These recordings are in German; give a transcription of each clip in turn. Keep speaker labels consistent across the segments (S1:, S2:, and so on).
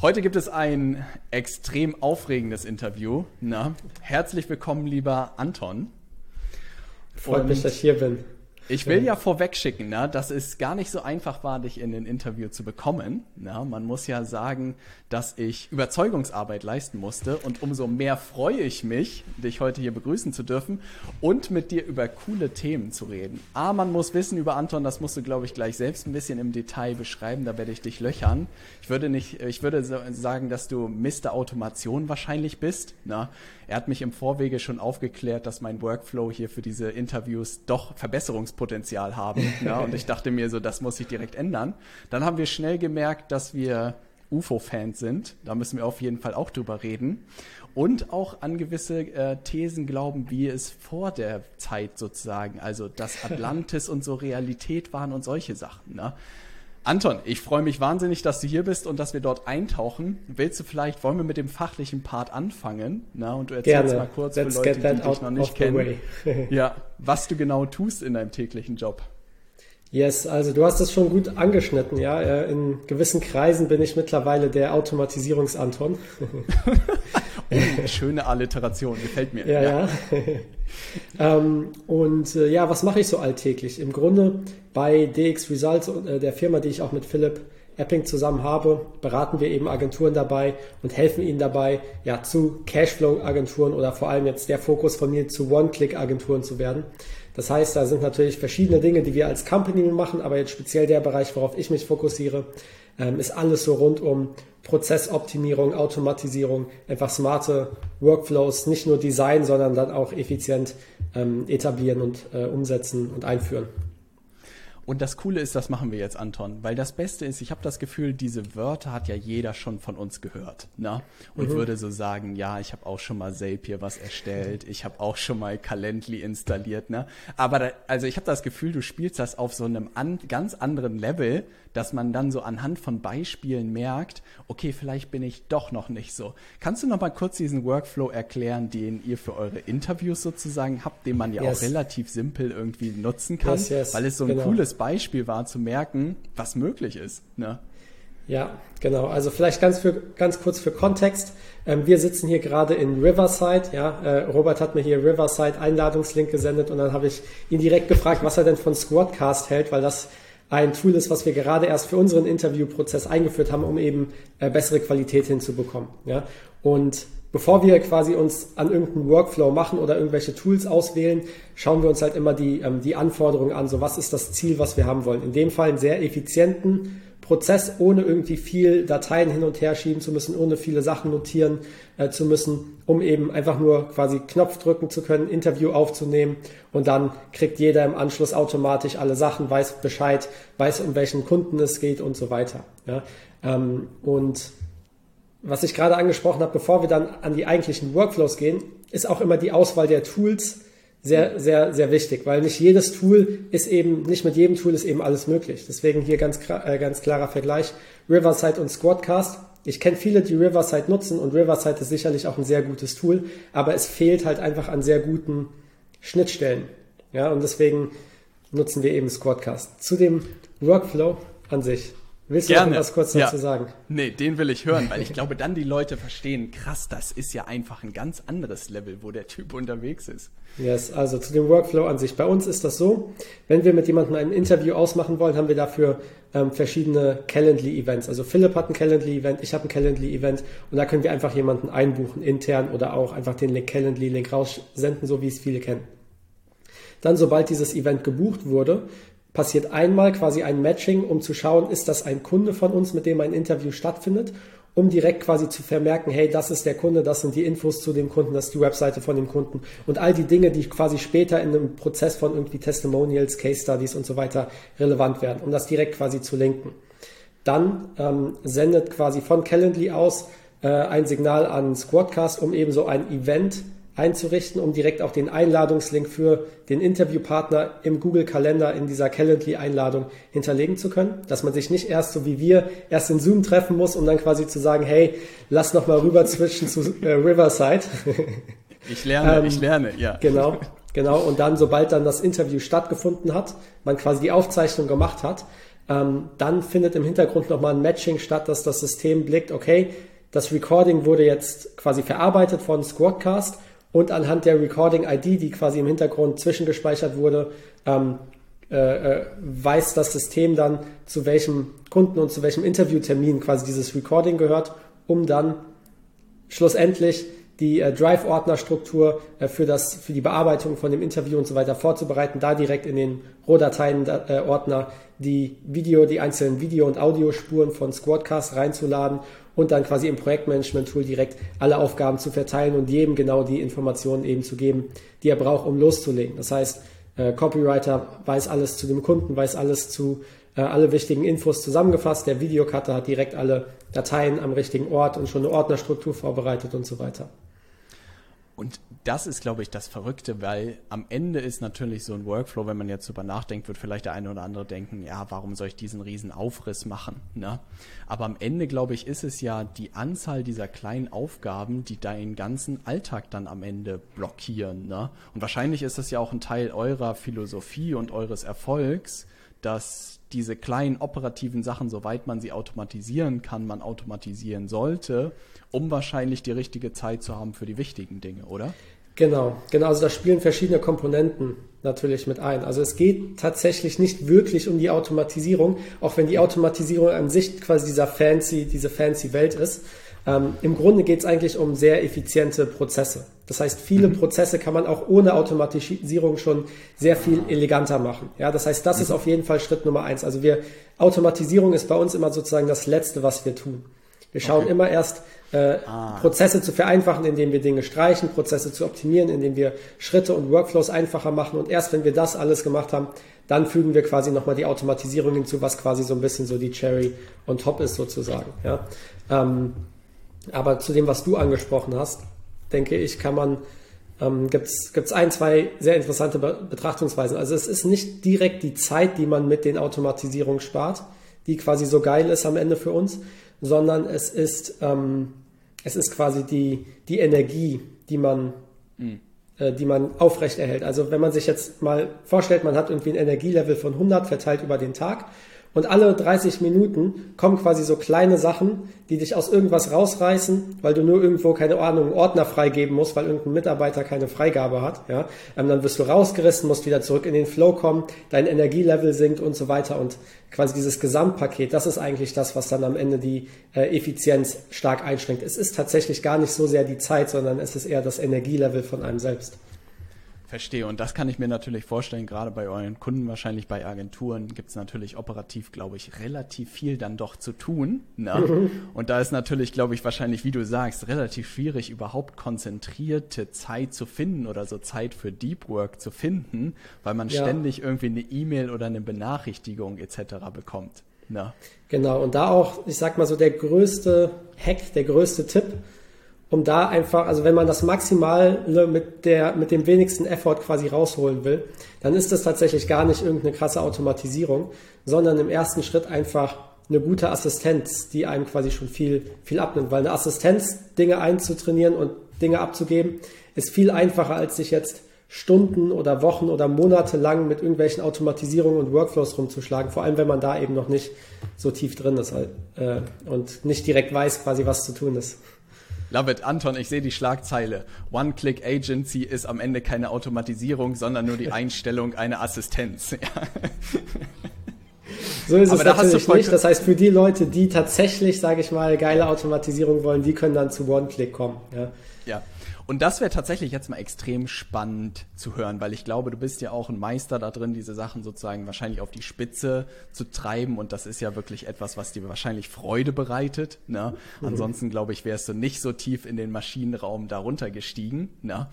S1: Heute gibt es ein extrem aufregendes Interview. Na, herzlich willkommen, lieber Anton.
S2: Freut Und mich, dass ich hier bin.
S1: Ich will ja vorwegschicken, ne, dass es gar nicht so einfach war, dich in ein Interview zu bekommen. Ne? Man muss ja sagen, dass ich Überzeugungsarbeit leisten musste und umso mehr freue ich mich, dich heute hier begrüßen zu dürfen und mit dir über coole Themen zu reden. A, man muss wissen über Anton, das musst du, glaube ich, gleich selbst ein bisschen im Detail beschreiben, da werde ich dich löchern. Ich würde nicht, ich würde sagen, dass du Mr. Automation wahrscheinlich bist. Ne? Er hat mich im Vorwege schon aufgeklärt, dass mein Workflow hier für diese Interviews doch Verbesserungspotenzial haben. ja, und ich dachte mir so, das muss ich direkt ändern. Dann haben wir schnell gemerkt, dass wir UFO-Fans sind. Da müssen wir auf jeden Fall auch drüber reden. Und auch an gewisse äh, Thesen glauben, wie es vor der Zeit sozusagen, also dass Atlantis und so Realität waren und solche Sachen. Ne? Anton, ich freue mich wahnsinnig, dass du hier bist und dass wir dort eintauchen. Willst du vielleicht, wollen wir mit dem fachlichen Part anfangen? Na, und du erzählst
S2: Gerne.
S1: mal kurz
S2: Let's
S1: für Leute, die dich noch nicht kennen, ja, was du genau tust in deinem täglichen Job.
S2: Yes, also du hast es schon gut angeschnitten, ja. Äh, in gewissen Kreisen bin ich mittlerweile der Automatisierungsanton.
S1: oh, schöne Alliteration, gefällt mir.
S2: Ja, ja. ähm, und äh, ja, was mache ich so alltäglich? Im Grunde bei DX Results, äh, der Firma, die ich auch mit Philipp Epping zusammen habe, beraten wir eben Agenturen dabei und helfen ihnen dabei, ja, zu Cashflow-Agenturen oder vor allem jetzt der Fokus von mir zu One-Click-Agenturen zu werden. Das heißt, da sind natürlich verschiedene Dinge, die wir als Company machen, aber jetzt speziell der Bereich, worauf ich mich fokussiere, ähm, ist alles so rund um Prozessoptimierung, Automatisierung, einfach smarte Workflows, nicht nur Design, sondern dann auch effizient ähm, etablieren und äh, umsetzen und einführen.
S1: Und das Coole ist, das machen wir jetzt, Anton, weil das Beste ist, ich habe das Gefühl, diese Wörter hat ja jeder schon von uns gehört, ne? Und mhm. würde so sagen, ja, ich habe auch schon mal Zapier was erstellt, ich habe auch schon mal Calendly installiert, ne? Aber da, also ich habe das Gefühl, du spielst das auf so einem an, ganz anderen Level, dass man dann so anhand von Beispielen merkt, okay, vielleicht bin ich doch noch nicht so. Kannst du noch mal kurz diesen Workflow erklären, den ihr für eure Interviews sozusagen habt, den man ja yes. auch relativ simpel irgendwie nutzen kann, yes, yes. weil es so ein genau. cooles Beispiel war, zu merken, was möglich ist. Ne?
S2: Ja, genau. Also vielleicht ganz, für, ganz kurz für Kontext. Ähm, wir sitzen hier gerade in Riverside. Ja, äh, Robert hat mir hier Riverside Einladungslink gesendet und dann habe ich ihn direkt gefragt, was er denn von Squadcast hält, weil das ein Tool ist, was wir gerade erst für unseren Interviewprozess eingeführt haben, um eben äh, bessere Qualität hinzubekommen. Ja? Und bevor wir quasi uns an irgendeinen Workflow machen oder irgendwelche Tools auswählen, schauen wir uns halt immer die, ähm, die Anforderungen an. So, was ist das Ziel, was wir haben wollen? In dem Fall einen sehr effizienten Prozess, ohne irgendwie viel Dateien hin und her schieben zu müssen, ohne viele Sachen notieren äh, zu müssen, um eben einfach nur quasi Knopf drücken zu können, Interview aufzunehmen und dann kriegt jeder im Anschluss automatisch alle Sachen, weiß Bescheid, weiß um welchen Kunden es geht und so weiter. Ja? Ähm, und was ich gerade angesprochen habe, bevor wir dann an die eigentlichen Workflows gehen, ist auch immer die Auswahl der Tools sehr, sehr, sehr wichtig, weil nicht jedes Tool ist eben, nicht mit jedem Tool ist eben alles möglich. Deswegen hier ganz, äh, ganz klarer Vergleich. Riverside und Squadcast. Ich kenne viele, die Riverside nutzen und Riverside ist sicherlich auch ein sehr gutes Tool, aber es fehlt halt einfach an sehr guten Schnittstellen. Ja, und deswegen nutzen wir eben Squadcast. Zu dem Workflow an sich. Willst du Gerne. was kurz dazu ja. sagen?
S1: Nee, den will ich hören, weil ich glaube, dann die Leute verstehen, krass, das ist ja einfach ein ganz anderes Level, wo der Typ unterwegs ist.
S2: Yes, also zu dem Workflow an sich. Bei uns ist das so, wenn wir mit jemandem ein Interview ausmachen wollen, haben wir dafür ähm, verschiedene Calendly-Events. Also Philipp hat ein Calendly-Event, ich habe ein Calendly-Event und da können wir einfach jemanden einbuchen, intern oder auch einfach den Link Calendly-Link raussenden, so wie es viele kennen. Dann, sobald dieses Event gebucht wurde, passiert einmal quasi ein Matching, um zu schauen, ist das ein Kunde von uns, mit dem ein Interview stattfindet, um direkt quasi zu vermerken, hey, das ist der Kunde, das sind die Infos zu dem Kunden, das ist die Webseite von dem Kunden und all die Dinge, die quasi später in einem Prozess von irgendwie Testimonials, Case Studies und so weiter relevant werden, um das direkt quasi zu linken. Dann ähm, sendet quasi von Calendly aus äh, ein Signal an Squadcast, um eben so ein Event einzurichten, um direkt auch den Einladungslink für den Interviewpartner im Google-Kalender in dieser Calendly-Einladung hinterlegen zu können, dass man sich nicht erst so wie wir erst in Zoom treffen muss, um dann quasi zu sagen, hey, lass noch mal rüber switchen zu äh, Riverside.
S1: Ich lerne, ähm, ich lerne, ja.
S2: Genau, genau. Und dann, sobald dann das Interview stattgefunden hat, man quasi die Aufzeichnung gemacht hat, ähm, dann findet im Hintergrund nochmal ein Matching statt, dass das System blickt, okay, das Recording wurde jetzt quasi verarbeitet von Squadcast und anhand der Recording-ID, die quasi im Hintergrund zwischengespeichert wurde, ähm, äh, äh, weiß das System dann, zu welchem Kunden und zu welchem Interviewtermin quasi dieses Recording gehört, um dann schlussendlich die äh, Drive-Ordner-Struktur äh, für, das, für die Bearbeitung von dem Interview und so weiter vorzubereiten, da direkt in den Rohdateien-Ordner äh, die Video, die einzelnen Video- und Audiospuren von Squadcast reinzuladen und dann quasi im Projektmanagement-Tool direkt alle Aufgaben zu verteilen und jedem genau die Informationen eben zu geben, die er braucht, um loszulegen. Das heißt, äh, Copywriter weiß alles zu dem Kunden, weiß alles zu äh, alle wichtigen Infos zusammengefasst. Der Videocutter hat direkt alle Dateien am richtigen Ort und schon eine Ordnerstruktur vorbereitet und so weiter.
S1: Und das ist, glaube ich, das Verrückte, weil am Ende ist natürlich so ein Workflow, wenn man jetzt drüber nachdenkt, wird vielleicht der eine oder andere denken, ja, warum soll ich diesen riesen Aufriss machen? Ne? Aber am Ende, glaube ich, ist es ja die Anzahl dieser kleinen Aufgaben, die deinen ganzen Alltag dann am Ende blockieren. Ne? Und wahrscheinlich ist das ja auch ein Teil eurer Philosophie und eures Erfolgs, dass diese kleinen operativen Sachen, soweit man sie automatisieren kann, man automatisieren sollte, um wahrscheinlich die richtige Zeit zu haben für die wichtigen Dinge, oder?
S2: Genau, genau. Also da spielen verschiedene Komponenten natürlich mit ein. Also es geht tatsächlich nicht wirklich um die Automatisierung, auch wenn die Automatisierung an sich quasi dieser fancy, diese fancy Welt ist. Ähm, Im Grunde geht es eigentlich um sehr effiziente Prozesse. Das heißt, viele mhm. Prozesse kann man auch ohne Automatisierung schon sehr viel eleganter machen. Ja, das heißt, das mhm. ist auf jeden Fall Schritt Nummer eins. Also wir, Automatisierung ist bei uns immer sozusagen das Letzte, was wir tun. Wir schauen okay. immer erst, äh, ah. Prozesse zu vereinfachen, indem wir Dinge streichen, Prozesse zu optimieren, indem wir Schritte und Workflows einfacher machen. Und erst wenn wir das alles gemacht haben, dann fügen wir quasi nochmal die Automatisierung hinzu, was quasi so ein bisschen so die Cherry on top ist sozusagen. Ja. Ähm, aber zu dem, was du angesprochen hast, denke ich, kann man, ähm, gibt es ein, zwei sehr interessante Be Betrachtungsweisen. Also es ist nicht direkt die Zeit, die man mit den Automatisierungen spart, die quasi so geil ist am Ende für uns, sondern es ist, ähm, es ist quasi die, die Energie, die man, mhm. äh, die man aufrechterhält. Also wenn man sich jetzt mal vorstellt, man hat irgendwie ein Energielevel von 100 verteilt über den Tag und alle 30 Minuten kommen quasi so kleine Sachen, die dich aus irgendwas rausreißen, weil du nur irgendwo keine Ahnung, Ordner freigeben musst, weil irgendein Mitarbeiter keine Freigabe hat. Ja? Ähm, dann wirst du rausgerissen, musst wieder zurück in den Flow kommen, dein Energielevel sinkt und so weiter. Und quasi dieses Gesamtpaket, das ist eigentlich das, was dann am Ende die äh, Effizienz stark einschränkt. Es ist tatsächlich gar nicht so sehr die Zeit, sondern es ist eher das Energielevel von einem selbst.
S1: Verstehe. Und das kann ich mir natürlich vorstellen, gerade bei euren Kunden, wahrscheinlich bei Agenturen, gibt es natürlich operativ, glaube ich, relativ viel dann doch zu tun. Ne? Mhm. Und da ist natürlich, glaube ich, wahrscheinlich, wie du sagst, relativ schwierig, überhaupt konzentrierte Zeit zu finden oder so Zeit für Deep Work zu finden, weil man ja. ständig irgendwie eine E-Mail oder eine Benachrichtigung etc. bekommt. Ne?
S2: Genau. Und da auch, ich sag mal so, der größte Hack, der größte Tipp, um da einfach, also wenn man das maximal mit der, mit dem wenigsten Effort quasi rausholen will, dann ist das tatsächlich gar nicht irgendeine krasse Automatisierung, sondern im ersten Schritt einfach eine gute Assistenz, die einem quasi schon viel, viel abnimmt, weil eine Assistenz, Dinge einzutrainieren und Dinge abzugeben, ist viel einfacher, als sich jetzt Stunden oder Wochen oder Monate lang mit irgendwelchen Automatisierungen und Workflows rumzuschlagen, vor allem wenn man da eben noch nicht so tief drin ist halt, äh, und nicht direkt weiß quasi, was zu tun ist.
S1: Love it. Anton, ich sehe die Schlagzeile. One-Click Agency ist am Ende keine Automatisierung, sondern nur die Einstellung einer Assistenz.
S2: So ist Aber es natürlich nicht. Das heißt, für die Leute, die tatsächlich, sage ich mal, geile Automatisierung wollen, die können dann zu One-Click kommen. Ja.
S1: ja. Und das wäre tatsächlich jetzt mal extrem spannend zu hören, weil ich glaube, du bist ja auch ein Meister da drin, diese Sachen sozusagen wahrscheinlich auf die Spitze zu treiben. Und das ist ja wirklich etwas, was dir wahrscheinlich Freude bereitet. Ne? Mhm. Ansonsten, glaube ich, wärst du nicht so tief in den Maschinenraum darunter gestiegen. Ne?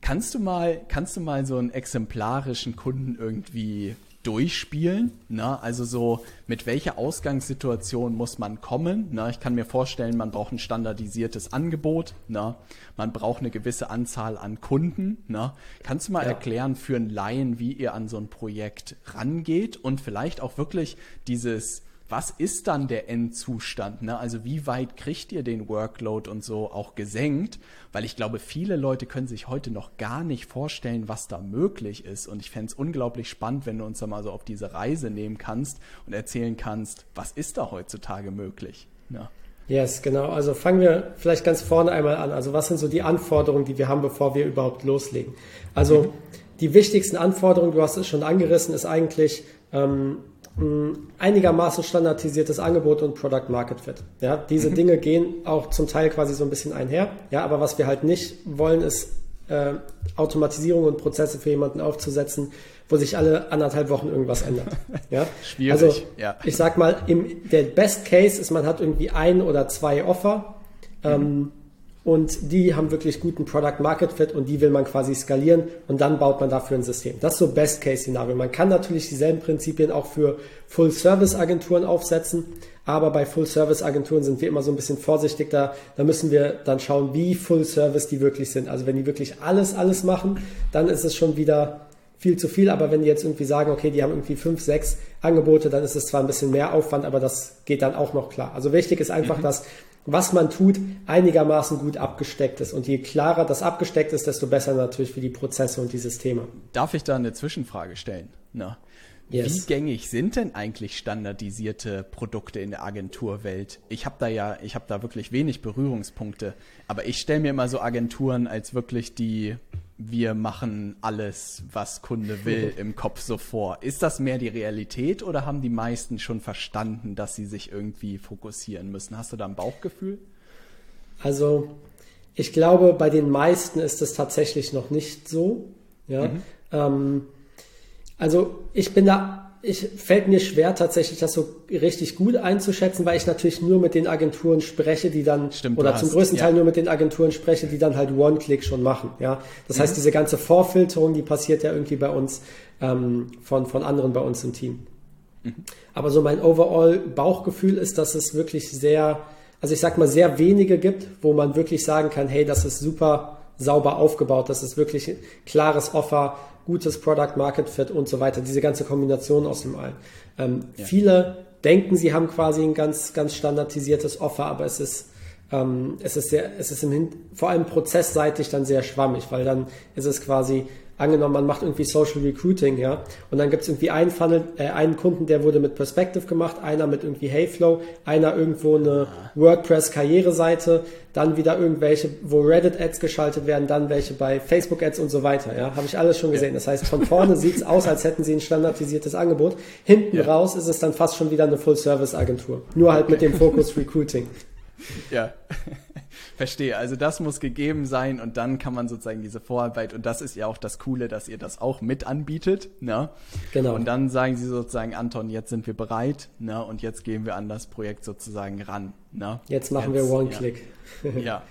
S1: Kannst du mal, kannst du mal so einen exemplarischen Kunden irgendwie durchspielen. Ne? Also so, mit welcher Ausgangssituation muss man kommen? Ne? Ich kann mir vorstellen, man braucht ein standardisiertes Angebot. Ne? Man braucht eine gewisse Anzahl an Kunden. Ne? Kannst du mal ja. erklären für einen Laien, wie ihr an so ein Projekt rangeht und vielleicht auch wirklich dieses was ist dann der Endzustand? Ne? Also wie weit kriegt ihr den Workload und so auch gesenkt? Weil ich glaube, viele Leute können sich heute noch gar nicht vorstellen, was da möglich ist. Und ich fände es unglaublich spannend, wenn du uns da mal so auf diese Reise nehmen kannst und erzählen kannst, was ist da heutzutage möglich? Ja.
S2: Yes, genau. Also fangen wir vielleicht ganz vorne einmal an. Also was sind so die Anforderungen, die wir haben, bevor wir überhaupt loslegen? Also die wichtigsten Anforderungen, du hast es schon angerissen, ist eigentlich ähm, einigermaßen standardisiertes Angebot und Product Market Fit. Ja, diese mhm. Dinge gehen auch zum Teil quasi so ein bisschen einher. Ja, aber was wir halt nicht wollen, ist äh, Automatisierung und Prozesse für jemanden aufzusetzen, wo sich alle anderthalb Wochen irgendwas ändert. Ja?
S1: Schwierig.
S2: Also
S1: ja.
S2: ich sag mal, im, der Best Case ist, man hat irgendwie ein oder zwei Offer. Mhm. Ähm, und die haben wirklich guten Product Market Fit und die will man quasi skalieren und dann baut man dafür ein System. Das ist so Best Case Szenario. Man kann natürlich dieselben Prinzipien auch für Full Service Agenturen aufsetzen, aber bei Full Service Agenturen sind wir immer so ein bisschen vorsichtig da. Da müssen wir dann schauen, wie Full Service die wirklich sind. Also wenn die wirklich alles, alles machen, dann ist es schon wieder viel zu viel. Aber wenn die jetzt irgendwie sagen, okay, die haben irgendwie fünf, sechs Angebote, dann ist es zwar ein bisschen mehr Aufwand, aber das geht dann auch noch klar. Also wichtig ist einfach, mhm. dass was man tut, einigermaßen gut abgesteckt ist. Und je klarer das abgesteckt ist, desto besser natürlich für die Prozesse und die Systeme.
S1: Darf ich da eine Zwischenfrage stellen? Na, yes. Wie gängig sind denn eigentlich standardisierte Produkte in der Agenturwelt? Ich habe da ja, ich habe da wirklich wenig Berührungspunkte, aber ich stelle mir immer so Agenturen als wirklich die wir machen alles, was Kunde will, im Kopf so vor. Ist das mehr die Realität oder haben die meisten schon verstanden, dass sie sich irgendwie fokussieren müssen? Hast du da ein Bauchgefühl?
S2: Also, ich glaube, bei den meisten ist es tatsächlich noch nicht so. Ja. Mhm. Ähm, also, ich bin da ich fällt mir schwer tatsächlich das so richtig gut einzuschätzen, weil ich natürlich nur mit den Agenturen spreche, die dann
S1: Stimmt,
S2: oder zum hast, größten Teil nur mit den Agenturen spreche, die dann halt One-Click schon machen. Ja, das mhm. heißt, diese ganze Vorfilterung, die passiert ja irgendwie bei uns ähm, von von anderen bei uns im Team. Mhm. Aber so mein Overall Bauchgefühl ist, dass es wirklich sehr, also ich sag mal sehr wenige gibt, wo man wirklich sagen kann, hey, das ist super sauber aufgebaut, das ist wirklich ein klares Offer gutes Product Market Fit und so weiter. Diese ganze Kombination aus dem allen. Ähm, ja. Viele denken, sie haben quasi ein ganz, ganz standardisiertes Offer, aber es ist, ähm, es ist sehr, es ist im, vor allem prozessseitig dann sehr schwammig, weil dann ist es quasi, angenommen, man macht irgendwie Social Recruiting, ja, und dann gibt es irgendwie einen Funnel, äh, einen Kunden, der wurde mit Perspective gemacht, einer mit irgendwie Heyflow, einer irgendwo eine WordPress-Karriereseite, dann wieder irgendwelche, wo Reddit-Ads geschaltet werden, dann welche bei Facebook-Ads und so weiter, ja, habe ich alles schon gesehen. Das heißt, von vorne sieht es aus, als hätten sie ein standardisiertes Angebot, hinten ja. raus ist es dann fast schon wieder eine Full-Service-Agentur, nur halt okay. mit dem Fokus Recruiting.
S1: Ja. Verstehe. Also das muss gegeben sein und dann kann man sozusagen diese Vorarbeit und das ist ja auch das Coole, dass ihr das auch mit anbietet. Ne? Genau. Und dann sagen sie sozusagen, Anton, jetzt sind wir bereit ne? und jetzt gehen wir an das Projekt sozusagen ran. Ne?
S2: Jetzt machen jetzt, wir One-Click.
S1: Ja. ja.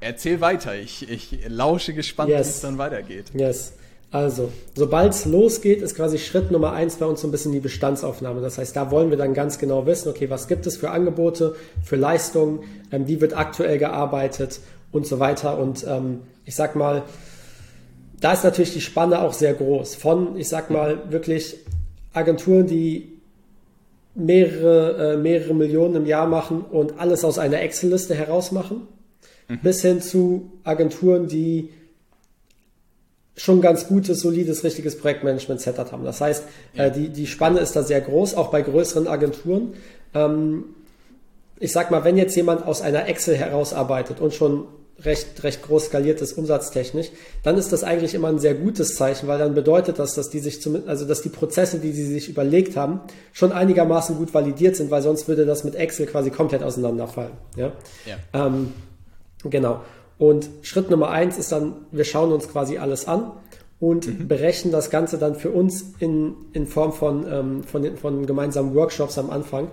S1: Erzähl weiter. Ich, ich lausche gespannt, yes. wie es dann weitergeht.
S2: Yes. Also, sobald es losgeht, ist quasi Schritt Nummer eins bei uns so ein bisschen die Bestandsaufnahme. Das heißt, da wollen wir dann ganz genau wissen, okay, was gibt es für Angebote, für Leistungen, ähm, wie wird aktuell gearbeitet und so weiter. Und ähm, ich sag mal, da ist natürlich die Spanne auch sehr groß. Von, ich sag mal, wirklich Agenturen, die mehrere, äh, mehrere Millionen im Jahr machen und alles aus einer Excel-Liste heraus machen, mhm. bis hin zu Agenturen, die schon ganz gutes, solides, richtiges Projektmanagement-Setup haben. Das heißt, ja. äh, die, die Spanne ist da sehr groß, auch bei größeren Agenturen. Ähm, ich sag mal, wenn jetzt jemand aus einer Excel herausarbeitet und schon recht, recht groß skaliert ist umsatztechnisch, dann ist das eigentlich immer ein sehr gutes Zeichen, weil dann bedeutet das, dass die sich zum, also dass die Prozesse, die sie sich überlegt haben, schon einigermaßen gut validiert sind, weil sonst würde das mit Excel quasi komplett auseinanderfallen. Ja. ja. Ähm, genau. Und Schritt Nummer eins ist dann, wir schauen uns quasi alles an und mhm. berechnen das Ganze dann für uns in, in Form von, ähm, von, den, von gemeinsamen Workshops am Anfang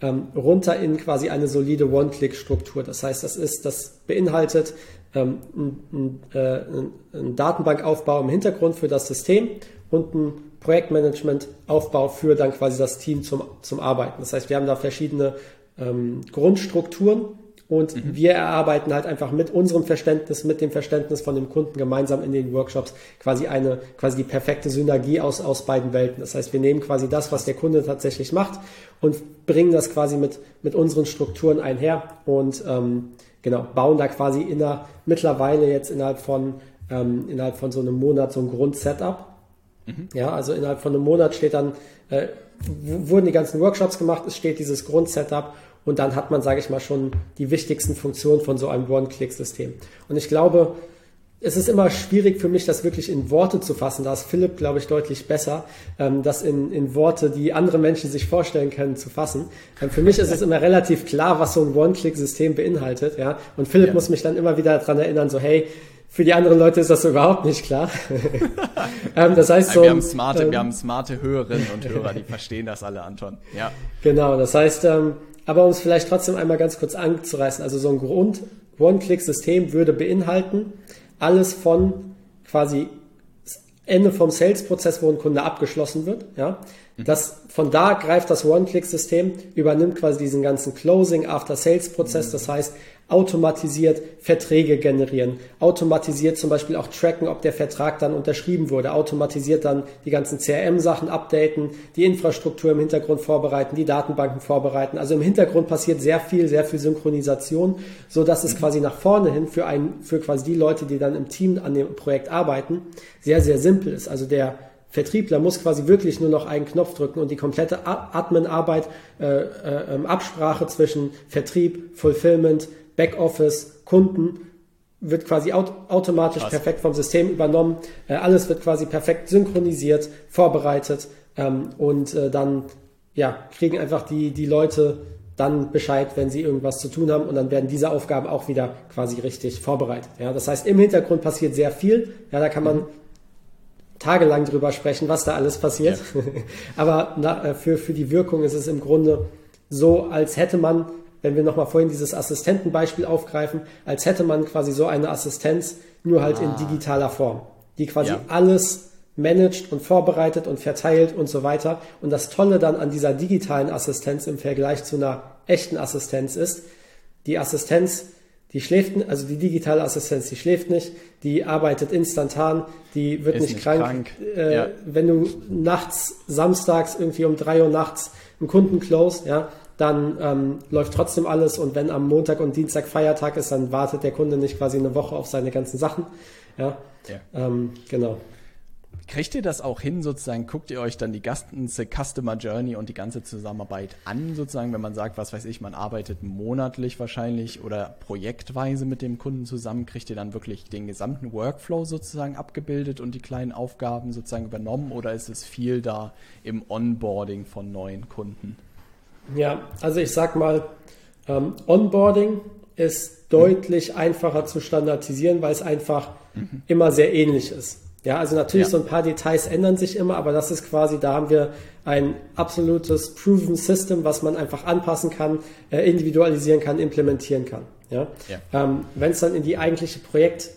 S2: ähm, runter in quasi eine solide One-Click-Struktur. Das heißt, das ist, das beinhaltet ähm, ein, ein, äh, ein Datenbankaufbau im Hintergrund für das System und ein Projektmanagement-Aufbau für dann quasi das Team zum, zum Arbeiten. Das heißt, wir haben da verschiedene ähm, Grundstrukturen und mhm. wir erarbeiten halt einfach mit unserem Verständnis, mit dem Verständnis von dem Kunden gemeinsam in den Workshops quasi eine, quasi die perfekte Synergie aus, aus beiden Welten. Das heißt, wir nehmen quasi das, was der Kunde tatsächlich macht und bringen das quasi mit, mit unseren Strukturen einher und ähm, genau, bauen da quasi inner, mittlerweile jetzt innerhalb von, ähm, innerhalb von so einem Monat so ein Grundsetup. Mhm. Ja, also innerhalb von einem Monat steht dann, äh, wurden die ganzen Workshops gemacht, es steht dieses Grundsetup und dann hat man, sage ich mal, schon die wichtigsten Funktionen von so einem One-Click-System. Und ich glaube, es ist immer schwierig für mich, das wirklich in Worte zu fassen. Da ist Philipp, glaube ich, deutlich besser, ähm, das in, in Worte, die andere Menschen sich vorstellen können, zu fassen. Ähm, für mich ist es immer relativ klar, was so ein One-Click-System beinhaltet. Ja? Und Philipp ja. muss mich dann immer wieder daran erinnern, so hey, für die anderen Leute ist das so überhaupt nicht klar.
S1: ähm, das heißt so, wir haben smarte, ähm, wir haben smarte Hörerinnen und Hörer, die verstehen das alle, Anton. Ja.
S2: Genau, das heißt, aber um es vielleicht trotzdem einmal ganz kurz anzureißen, also so ein Grund One-Click-System würde beinhalten, alles von quasi Ende vom Sales-Prozess, wo ein Kunde abgeschlossen wird, ja, mhm. das, von da greift das One-Click-System, übernimmt quasi diesen ganzen Closing-After-Sales-Prozess, das heißt, automatisiert Verträge generieren, automatisiert zum Beispiel auch tracken, ob der Vertrag dann unterschrieben wurde, automatisiert dann die ganzen CRM-Sachen updaten, die Infrastruktur im Hintergrund vorbereiten, die Datenbanken vorbereiten. Also im Hintergrund passiert sehr viel, sehr viel Synchronisation, so dass es quasi nach vorne hin für ein, für quasi die Leute, die dann im Team an dem Projekt arbeiten, sehr, sehr simpel ist. Also der Vertriebler muss quasi wirklich nur noch einen Knopf drücken und die komplette Admin-Arbeit, äh, äh, ähm, Absprache zwischen Vertrieb, Fulfillment, Backoffice, Kunden wird quasi aut automatisch Krass. perfekt vom System übernommen. Äh, alles wird quasi perfekt synchronisiert, vorbereitet ähm, und äh, dann ja, kriegen einfach die, die Leute dann Bescheid, wenn sie irgendwas zu tun haben und dann werden diese Aufgaben auch wieder quasi richtig vorbereitet. Ja, das heißt, im Hintergrund passiert sehr viel. Ja, da kann man tagelang drüber sprechen, was da alles passiert. Ja. Aber na, äh, für, für die Wirkung ist es im Grunde so, als hätte man wenn wir nochmal vorhin dieses Assistentenbeispiel aufgreifen, als hätte man quasi so eine Assistenz, nur halt ah. in digitaler Form, die quasi ja. alles managt und vorbereitet und verteilt und so weiter. Und das Tolle dann an dieser digitalen Assistenz im Vergleich zu einer echten Assistenz ist, die Assistenz, die schläft, also die digitale Assistenz, die schläft nicht, die arbeitet instantan, die wird nicht, nicht, krank. krank. Äh, ja. Wenn du nachts, samstags irgendwie um drei Uhr nachts einen Kunden close, ja, dann ähm, läuft trotzdem alles und wenn am Montag und Dienstag Feiertag ist, dann wartet der Kunde nicht quasi eine Woche auf seine ganzen Sachen. Ja, ja. Ähm, genau.
S1: Kriegt ihr das auch hin, sozusagen, guckt ihr euch dann die ganze Customer Journey und die ganze Zusammenarbeit an, sozusagen, wenn man sagt, was weiß ich, man arbeitet monatlich wahrscheinlich oder projektweise mit dem Kunden zusammen, kriegt ihr dann wirklich den gesamten Workflow sozusagen abgebildet und die kleinen Aufgaben sozusagen übernommen oder ist es viel da im Onboarding von neuen Kunden?
S2: Ja, also ich sag mal, ähm, Onboarding ist deutlich mhm. einfacher zu standardisieren, weil es einfach mhm. immer sehr ähnlich ist. Ja, also natürlich ja. so ein paar Details ändern sich immer, aber das ist quasi, da haben wir ein absolutes Proven System, was man einfach anpassen kann, äh, individualisieren kann, implementieren kann. Ja, ja. Ähm, wenn es dann in die eigentliche Projekt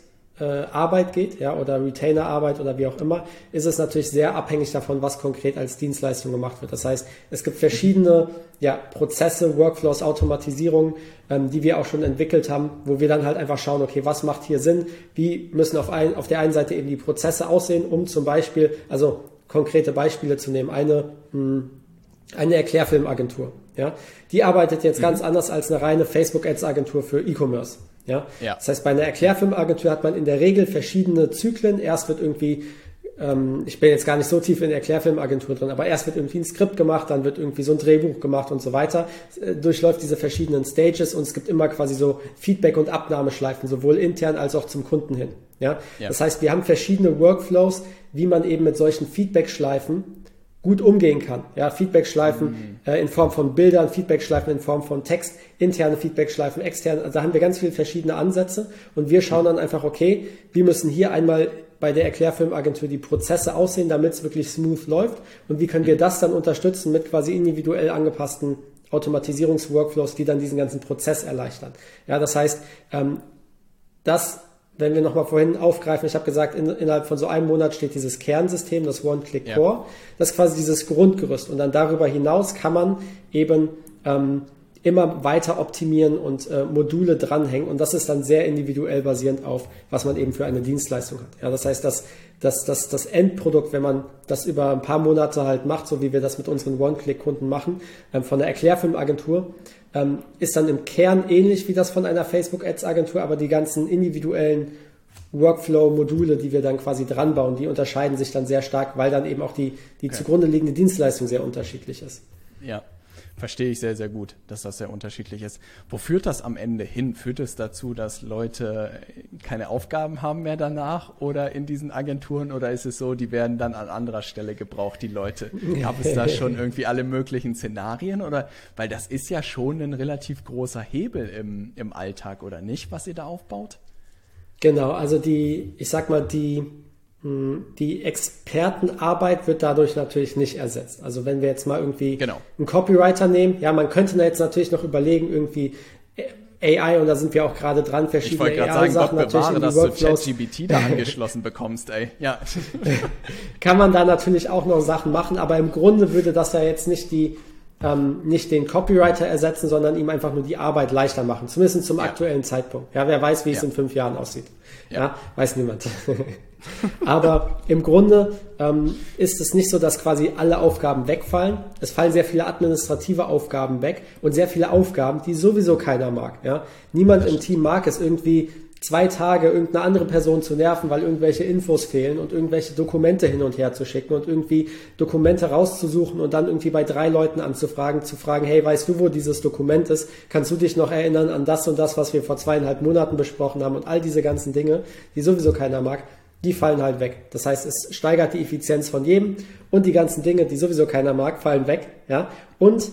S2: Arbeit geht, ja, oder Retainer-Arbeit oder wie auch immer, ist es natürlich sehr abhängig davon, was konkret als Dienstleistung gemacht wird. Das heißt, es gibt verschiedene ja, Prozesse, Workflows, Automatisierung, ähm, die wir auch schon entwickelt haben, wo wir dann halt einfach schauen, okay, was macht hier Sinn? Wie müssen auf, ein, auf der einen Seite eben die Prozesse aussehen, um zum Beispiel, also konkrete Beispiele zu nehmen, eine, mh, hm, eine Erklärfilmagentur. Ja, die arbeitet jetzt mhm. ganz anders als eine reine Facebook-Ads-Agentur für E-Commerce. Ja? ja? Das heißt, bei einer Erklärfilmagentur hat man in der Regel verschiedene Zyklen. Erst wird irgendwie, ähm, ich bin jetzt gar nicht so tief in der Erklärfilmagentur drin, aber erst wird irgendwie ein Skript gemacht, dann wird irgendwie so ein Drehbuch gemacht und so weiter. Äh, durchläuft diese verschiedenen Stages und es gibt immer quasi so Feedback- und Abnahmeschleifen, sowohl intern als auch zum Kunden hin. Ja? ja. Das heißt, wir haben verschiedene Workflows, wie man eben mit solchen Feedback-Schleifen gut umgehen kann. Ja, Feedbackschleifen mhm. äh, in Form von Bildern, Feedbackschleifen in Form von Text, interne Feedbackschleifen, externe. Also da haben wir ganz viele verschiedene Ansätze und wir schauen dann einfach, okay, wir müssen hier einmal bei der Erklärfilmagentur die Prozesse aussehen, damit es wirklich smooth läuft und wie können wir das dann unterstützen mit quasi individuell angepassten Automatisierungsworkflows, die dann diesen ganzen Prozess erleichtern. Ja, das heißt, ähm, das wenn wir nochmal vorhin aufgreifen, ich habe gesagt, in, innerhalb von so einem Monat steht dieses Kernsystem, das One-Click-Core. Ja. Das ist quasi dieses Grundgerüst. Und dann darüber hinaus kann man eben ähm, immer weiter optimieren und äh, Module dranhängen. Und das ist dann sehr individuell basierend auf, was man eben für eine Dienstleistung hat. Ja, das heißt, dass, dass, dass das Endprodukt, wenn man das über ein paar Monate halt macht, so wie wir das mit unseren One-Click-Kunden machen, ähm, von der Erklärfilmagentur, ähm, ist dann im Kern ähnlich wie das von einer Facebook-Ads-Agentur, aber die ganzen individuellen Workflow-Module, die wir dann quasi dran bauen, die unterscheiden sich dann sehr stark, weil dann eben auch die, die okay. zugrunde liegende Dienstleistung sehr unterschiedlich ist.
S1: Ja, verstehe ich sehr, sehr gut, dass das sehr unterschiedlich ist. Wo führt das am Ende hin? Führt es dazu, dass Leute keine Aufgaben haben mehr danach oder in diesen Agenturen oder ist es so, die werden dann an anderer Stelle gebraucht, die Leute? Gab es da schon irgendwie alle möglichen Szenarien oder, weil das ist ja schon ein relativ großer Hebel im, im Alltag oder nicht, was ihr da aufbaut?
S2: Genau, also die, ich sag mal, die, die Expertenarbeit wird dadurch natürlich nicht ersetzt. Also wenn wir jetzt mal irgendwie genau. einen Copywriter nehmen, ja, man könnte da jetzt natürlich noch überlegen, irgendwie AI, und da sind wir auch gerade dran, verschiedene
S1: AI-Sachen natürlich bewahre, in die dass Workflows. du ChatGPT da angeschlossen bekommst, ey. Ja.
S2: Kann man da natürlich auch noch Sachen machen, aber im Grunde würde das ja jetzt nicht die, ähm, nicht den Copywriter ersetzen, sondern ihm einfach nur die Arbeit leichter machen. Zumindest zum ja. aktuellen Zeitpunkt. Ja, wer weiß, wie ja. es in fünf Jahren aussieht. Ja, ja weiß niemand. Aber im Grunde ähm, ist es nicht so, dass quasi alle Aufgaben wegfallen. Es fallen sehr viele administrative Aufgaben weg und sehr viele Aufgaben, die sowieso keiner mag. Ja? Niemand im Team mag es irgendwie zwei Tage irgendeine andere Person zu nerven, weil irgendwelche Infos fehlen und irgendwelche Dokumente hin und her zu schicken und irgendwie Dokumente rauszusuchen und dann irgendwie bei drei Leuten anzufragen, zu fragen, hey, weißt du, wo dieses Dokument ist? Kannst du dich noch erinnern an das und das, was wir vor zweieinhalb Monaten besprochen haben und all diese ganzen Dinge, die sowieso keiner mag, die fallen halt weg. Das heißt, es steigert die Effizienz von jedem und die ganzen Dinge, die sowieso keiner mag, fallen weg, ja? Und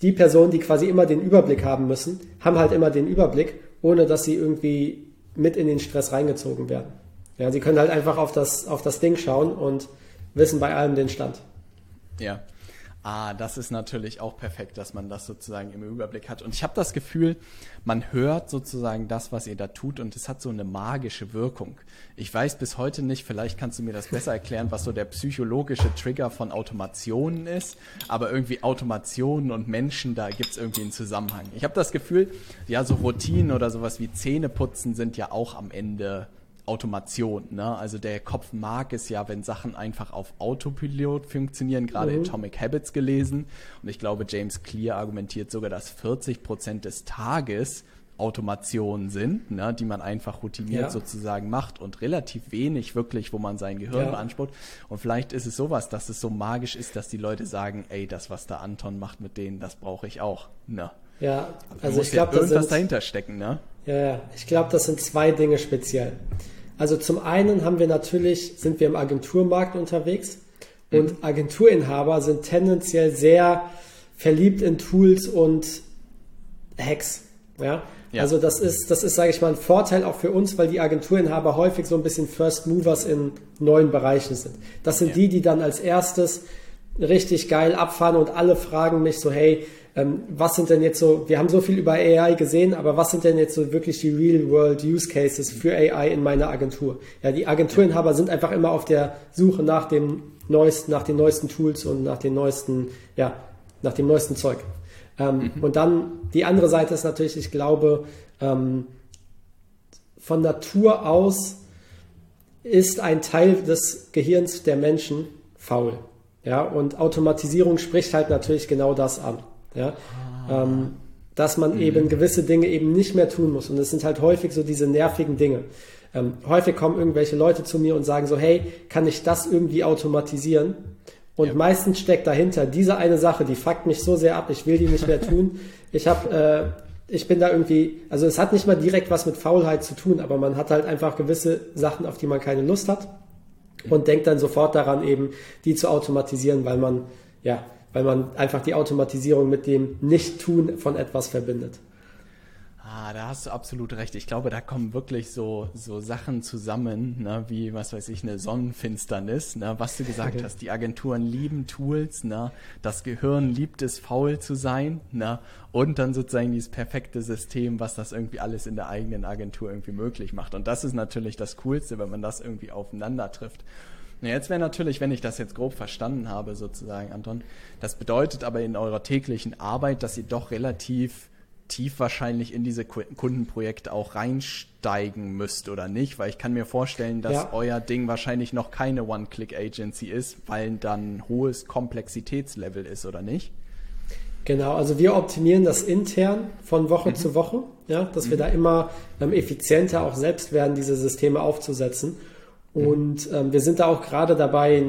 S2: die Personen, die quasi immer den Überblick haben müssen, haben halt immer den Überblick, ohne dass sie irgendwie mit in den Stress reingezogen werden. Ja, sie können halt einfach auf das, auf das Ding schauen und wissen bei allem den Stand.
S1: Ja. Ah, das ist natürlich auch perfekt, dass man das sozusagen im Überblick hat. Und ich habe das Gefühl, man hört sozusagen das, was ihr da tut, und es hat so eine magische Wirkung. Ich weiß bis heute nicht, vielleicht kannst du mir das besser erklären, was so der psychologische Trigger von Automationen ist, aber irgendwie Automationen und Menschen, da gibt es irgendwie einen Zusammenhang. Ich habe das Gefühl, ja, so Routinen oder sowas wie Zähneputzen sind ja auch am Ende Automation. Ne? Also der Kopf mag es ja, wenn Sachen einfach auf Autopilot funktionieren, gerade mhm. Atomic Habits gelesen. Und ich glaube, James Clear argumentiert sogar, dass 40 Prozent des Tages Automationen sind, ne, die man einfach routiniert ja. sozusagen macht und relativ wenig wirklich, wo man sein Gehirn ja. beansprucht. Und vielleicht ist es sowas, dass es so magisch ist, dass die Leute sagen, ey, das, was der Anton macht mit denen, das brauche ich auch. Ne?
S2: Ja, also ich glaube,
S1: irgendwas sind, dahinter stecken, ne?
S2: Ja, ich glaube, das sind zwei Dinge speziell. Also zum einen haben wir natürlich, sind wir im Agenturmarkt unterwegs mhm. und Agenturinhaber sind tendenziell sehr verliebt in Tools und Hacks. Ja? ja. Also das ist, das ist, sage ich mal, ein Vorteil auch für uns, weil die Agenturinhaber häufig so ein bisschen First Movers in neuen Bereichen sind. Das sind ja. die, die dann als erstes richtig geil abfahren und alle fragen mich so, hey, ähm, was sind denn jetzt so, wir haben so viel über AI gesehen, aber was sind denn jetzt so wirklich die Real-World-Use-Cases für AI in meiner Agentur? Ja, die Agenturinhaber sind einfach immer auf der Suche nach dem neuesten, nach den neuesten Tools und nach den neuesten, ja, nach dem neuesten Zeug. Ähm, mhm. Und dann die andere Seite ist natürlich, ich glaube, ähm, von Natur aus ist ein Teil des Gehirns der Menschen faul. Ja, und Automatisierung spricht halt natürlich genau das an. Ja? Ah. Ähm, dass man mhm. eben gewisse Dinge eben nicht mehr tun muss. Und es sind halt häufig so diese nervigen Dinge. Ähm, häufig kommen irgendwelche Leute zu mir und sagen so, hey, kann ich das irgendwie automatisieren? Und ja. meistens steckt dahinter diese eine Sache, die fuckt mich so sehr ab, ich will die nicht mehr tun. Ich habe, äh, ich bin da irgendwie, also es hat nicht mal direkt was mit Faulheit zu tun, aber man hat halt einfach gewisse Sachen, auf die man keine Lust hat und denkt dann sofort daran eben, die zu automatisieren, weil man, ja, weil man einfach die Automatisierung mit dem Nicht-Tun von etwas verbindet.
S1: Ah, da hast du absolut recht. Ich glaube, da kommen wirklich so, so Sachen zusammen, ne, wie, was weiß ich, eine Sonnenfinsternis, ne, was du gesagt okay. hast. Die Agenturen lieben Tools, ne, das Gehirn liebt es, faul zu sein, ne, und dann sozusagen dieses perfekte System, was das irgendwie alles in der eigenen Agentur irgendwie möglich macht. Und das ist natürlich das Coolste, wenn man das irgendwie aufeinander trifft. Ja, jetzt wäre natürlich, wenn ich das jetzt grob verstanden habe, sozusagen, Anton, das bedeutet aber in eurer täglichen Arbeit, dass ihr doch relativ tief wahrscheinlich in diese Kundenprojekte auch reinsteigen müsst oder nicht, weil ich kann mir vorstellen, dass ja. euer Ding wahrscheinlich noch keine One-Click-Agency ist, weil dann ein hohes Komplexitätslevel ist oder nicht.
S2: Genau, also wir optimieren das intern von Woche mhm. zu Woche, ja, dass mhm. wir da immer ähm, effizienter auch selbst werden, diese Systeme aufzusetzen. Mhm. Und ähm, wir sind da auch gerade dabei,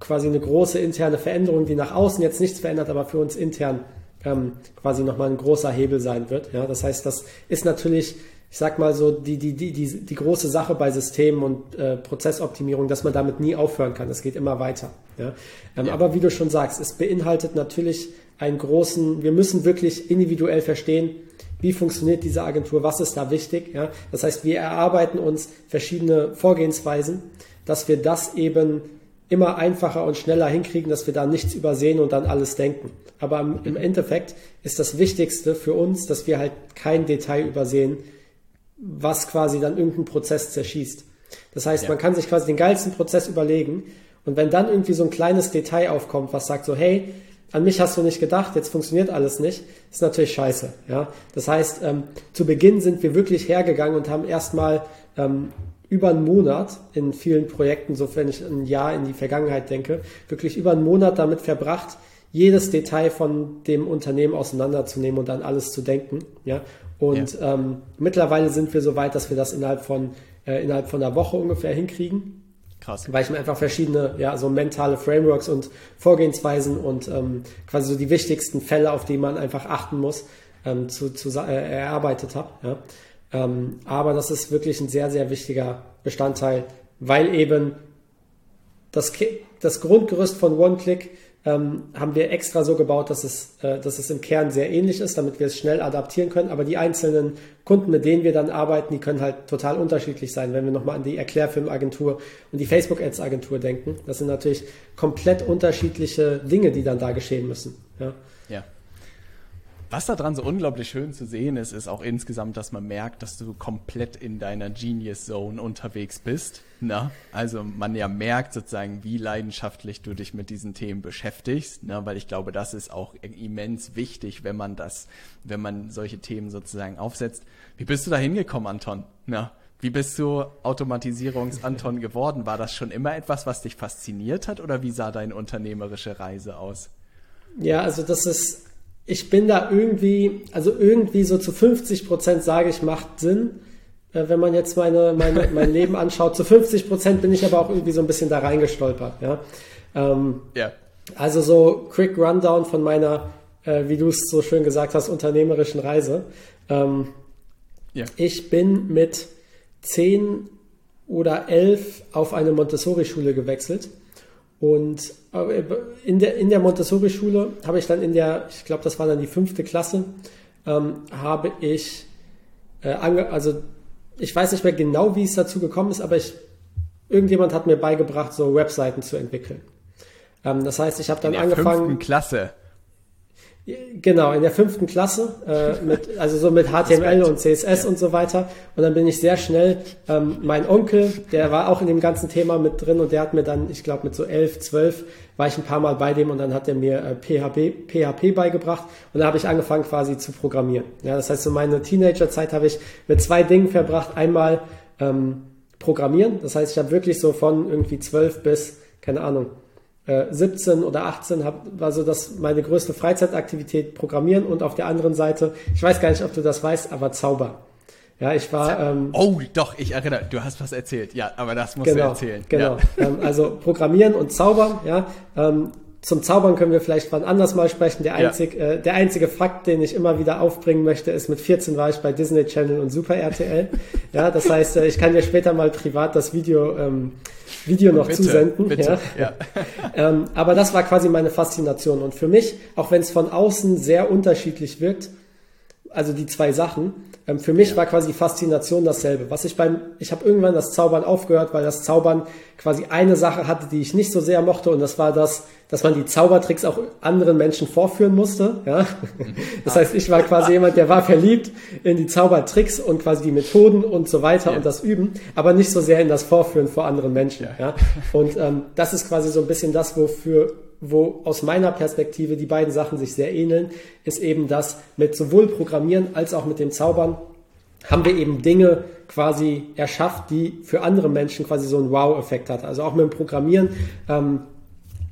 S2: quasi eine große interne Veränderung, die nach außen jetzt nichts verändert, aber für uns intern ähm, quasi nochmal ein großer Hebel sein wird. Ja, das heißt, das ist natürlich, ich sag mal so, die, die, die, die, die große Sache bei Systemen und äh, Prozessoptimierung, dass man damit nie aufhören kann. Es geht immer weiter. Ja? Ähm, ja. Aber wie du schon sagst, es beinhaltet natürlich einen großen, wir müssen wirklich individuell verstehen, wie funktioniert diese Agentur, was ist da wichtig. Ja? Das heißt, wir erarbeiten uns verschiedene Vorgehensweisen, dass wir das eben immer einfacher und schneller hinkriegen, dass wir da nichts übersehen und dann alles denken. Aber im Endeffekt ist das Wichtigste für uns, dass wir halt kein Detail übersehen, was quasi dann irgendeinen Prozess zerschießt. Das heißt, ja. man kann sich quasi den geilsten Prozess überlegen und wenn dann irgendwie so ein kleines Detail aufkommt, was sagt so, hey, an mich hast du nicht gedacht, jetzt funktioniert alles nicht, ist natürlich scheiße. Ja? Das heißt, ähm, zu Beginn sind wir wirklich hergegangen und haben erstmal ähm, über einen Monat in vielen Projekten, so wenn ich ein Jahr in die Vergangenheit denke, wirklich über einen Monat damit verbracht, jedes Detail von dem Unternehmen auseinanderzunehmen und an alles zu denken. Ja? Und ja. Ähm, mittlerweile sind wir so weit, dass wir das innerhalb von, äh, innerhalb von einer Woche ungefähr hinkriegen. Krass. Weil ich mir einfach verschiedene, ja, so mentale Frameworks und Vorgehensweisen und ähm, quasi so die wichtigsten Fälle, auf die man einfach achten muss, ähm, zu, zu äh, erarbeitet habe. Ja? Ähm, aber das ist wirklich ein sehr, sehr wichtiger Bestandteil, weil eben das, das Grundgerüst von OneClick ähm, haben wir extra so gebaut, dass es, äh, dass es im Kern sehr ähnlich ist, damit wir es schnell adaptieren können. Aber die einzelnen Kunden, mit denen wir dann arbeiten, die können halt total unterschiedlich sein. Wenn wir nochmal an die Erklärfilmagentur und die Facebook-Ads-Agentur denken, das sind natürlich komplett unterschiedliche Dinge, die dann da geschehen müssen. Ja.
S1: ja. Was daran so unglaublich schön zu sehen ist, ist auch insgesamt, dass man merkt, dass du komplett in deiner Genius Zone unterwegs bist. Na? Also man ja merkt sozusagen, wie leidenschaftlich du dich mit diesen Themen beschäftigst, ne? weil ich glaube, das ist auch immens wichtig, wenn man das, wenn man solche Themen sozusagen aufsetzt. Wie bist du da hingekommen, Anton? Na? Wie bist du Automatisierungs-Anton geworden? War das schon immer etwas, was dich fasziniert hat oder wie sah deine unternehmerische Reise aus?
S2: Ja, also das ist ich bin da irgendwie, also irgendwie so zu 50 Prozent sage ich, macht Sinn. Äh, wenn man jetzt meine, meine, mein Leben anschaut, zu 50 Prozent bin ich aber auch irgendwie so ein bisschen da reingestolpert. Ja? Ähm, ja. Also so Quick Rundown von meiner, äh, wie du es so schön gesagt hast, unternehmerischen Reise. Ähm, ja. Ich bin mit 10 oder 11 auf eine Montessori-Schule gewechselt und in der, in der Montessori-Schule habe ich dann in der, ich glaube, das war dann die fünfte Klasse, ähm, habe ich, äh, ange, also ich weiß nicht mehr genau, wie es dazu gekommen ist, aber ich, irgendjemand hat mir beigebracht, so Webseiten zu entwickeln. Ähm, das heißt, ich habe dann in der angefangen. Fünften
S1: Klasse.
S2: Genau, in der fünften Klasse, äh, mit, also so mit HTML und CSS und so weiter. Und dann bin ich sehr schnell, ähm, mein Onkel, der war auch in dem ganzen Thema mit drin und der hat mir dann, ich glaube mit so elf, zwölf, war ich ein paar Mal bei dem und dann hat er mir äh, PHP, PHP beigebracht und da habe ich angefangen quasi zu programmieren. Ja, das heißt, so meine Teenagerzeit habe ich mit zwei Dingen verbracht. Einmal ähm, Programmieren, das heißt, ich habe wirklich so von irgendwie zwölf bis, keine Ahnung, 17 äh, oder 18 hab, war so das meine größte Freizeitaktivität Programmieren und auf der anderen Seite, ich weiß gar nicht, ob du das weißt, aber Zauber. Ja, ich war.
S1: Ähm, oh, doch, ich erinnere, du hast was erzählt. Ja, aber das musst
S2: genau,
S1: du erzählen.
S2: Genau. Ja. Ähm, also Programmieren und Zaubern, ja. Ähm, zum Zaubern können wir vielleicht wann anders mal sprechen. Der, einzig, ja. äh, der einzige Fakt, den ich immer wieder aufbringen möchte, ist, mit 14 war ich bei Disney Channel und Super RTL. ja, das heißt, äh, ich kann dir später mal privat das Video ähm, Video noch bitte, zusenden. Bitte, ja. ja. ähm, aber das war quasi meine Faszination. Und für mich, auch wenn es von außen sehr unterschiedlich wirkt, also die zwei Sachen. Ähm, für mich war quasi die Faszination dasselbe. Was ich beim, ich habe irgendwann das Zaubern aufgehört, weil das Zaubern quasi eine Sache hatte, die ich nicht so sehr mochte, und das war das, dass man die Zaubertricks auch anderen Menschen vorführen musste. Ja? Das heißt, ich war quasi jemand, der war verliebt in die Zaubertricks und quasi die Methoden und so weiter ja. und das Üben, aber nicht so sehr in das Vorführen vor anderen Menschen. Ja. ja? Und ähm, das ist quasi so ein bisschen das, wofür wo aus meiner Perspektive die beiden Sachen sich sehr ähneln, ist eben das mit sowohl Programmieren als auch mit dem Zaubern haben wir eben Dinge quasi erschafft, die für andere Menschen quasi so einen Wow-Effekt hat. Also auch mit dem Programmieren, ähm,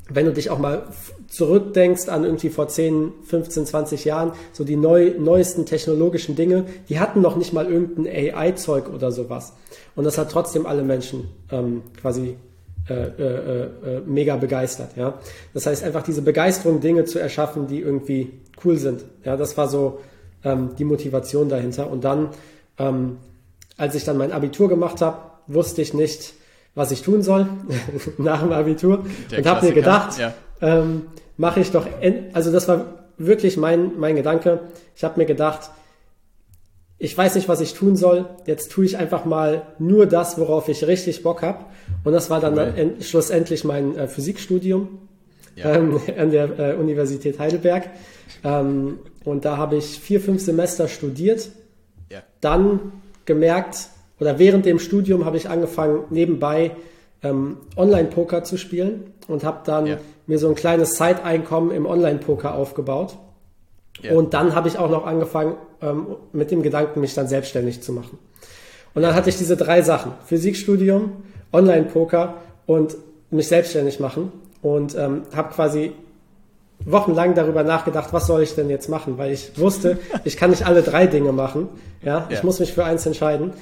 S2: wenn du dich auch mal zurückdenkst an irgendwie vor 10, 15, 20 Jahren, so die neu, neuesten technologischen Dinge, die hatten noch nicht mal irgendein AI-Zeug oder sowas. Und das hat trotzdem alle Menschen ähm, quasi äh, äh, äh, mega begeistert. Ja? Das heißt, einfach diese Begeisterung, Dinge zu erschaffen, die irgendwie cool sind. Ja, das war so ähm, die Motivation dahinter. Und dann, ähm, als ich dann mein Abitur gemacht habe, wusste ich nicht, was ich tun soll nach dem Abitur Der und habe mir gedacht, ja. ähm, mache ich doch, also das war wirklich mein, mein Gedanke. Ich habe mir gedacht, ich weiß nicht, was ich tun soll. Jetzt tue ich einfach mal nur das, worauf ich richtig Bock habe. Und das war dann cool. schlussendlich mein äh, Physikstudium ja. ähm, an der äh, Universität Heidelberg. Ähm, und da habe ich vier, fünf Semester studiert. Ja. Dann gemerkt, oder während dem Studium habe ich angefangen, nebenbei ähm, Online-Poker zu spielen und habe dann ja. mir so ein kleines Zeiteinkommen im Online-Poker aufgebaut. Ja. Und dann habe ich auch noch angefangen, ähm, mit dem Gedanken, mich dann selbstständig zu machen. Und dann hatte ich diese drei Sachen. Physikstudium, Online-Poker und mich selbstständig machen. Und ähm, habe quasi wochenlang darüber nachgedacht, was soll ich denn jetzt machen, weil ich wusste, ich kann nicht alle drei Dinge machen. Ja, ich muss mich für eins entscheiden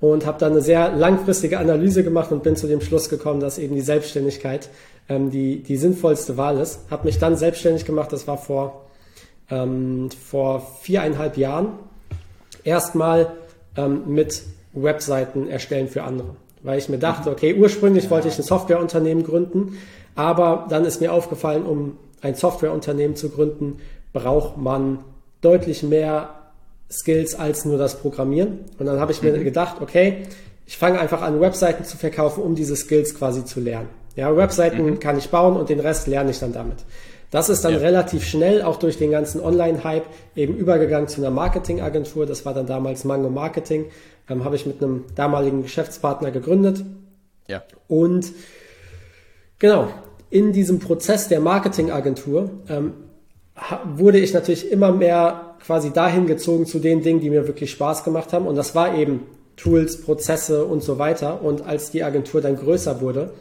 S2: und habe dann eine sehr langfristige Analyse gemacht und bin zu dem Schluss gekommen, dass eben die Selbstständigkeit ähm, die die sinnvollste Wahl ist. Habe mich dann selbstständig gemacht. Das war vor ähm, vor viereinhalb Jahren erstmal ähm, mit Webseiten erstellen für andere. Weil ich mir dachte, okay, ursprünglich wollte ich ein Softwareunternehmen gründen, aber dann ist mir aufgefallen, um ein Softwareunternehmen zu gründen, braucht man deutlich mehr Skills als nur das Programmieren. Und dann habe ich mir mhm. gedacht, okay, ich fange einfach an, Webseiten zu verkaufen, um diese Skills quasi zu lernen. Ja, Webseiten mhm. kann ich bauen und den Rest lerne ich dann damit. Das ist dann ja. relativ schnell, auch durch den ganzen Online-Hype, eben übergegangen zu einer Marketingagentur. Das war dann damals Mango Marketing. Ähm, Habe ich mit einem damaligen Geschäftspartner gegründet. Ja. Und genau, in diesem Prozess der Marketingagentur ähm, wurde ich natürlich immer mehr quasi dahin gezogen zu den Dingen, die mir wirklich Spaß gemacht haben. Und das war eben Tools, Prozesse und so weiter. Und als die Agentur dann größer wurde,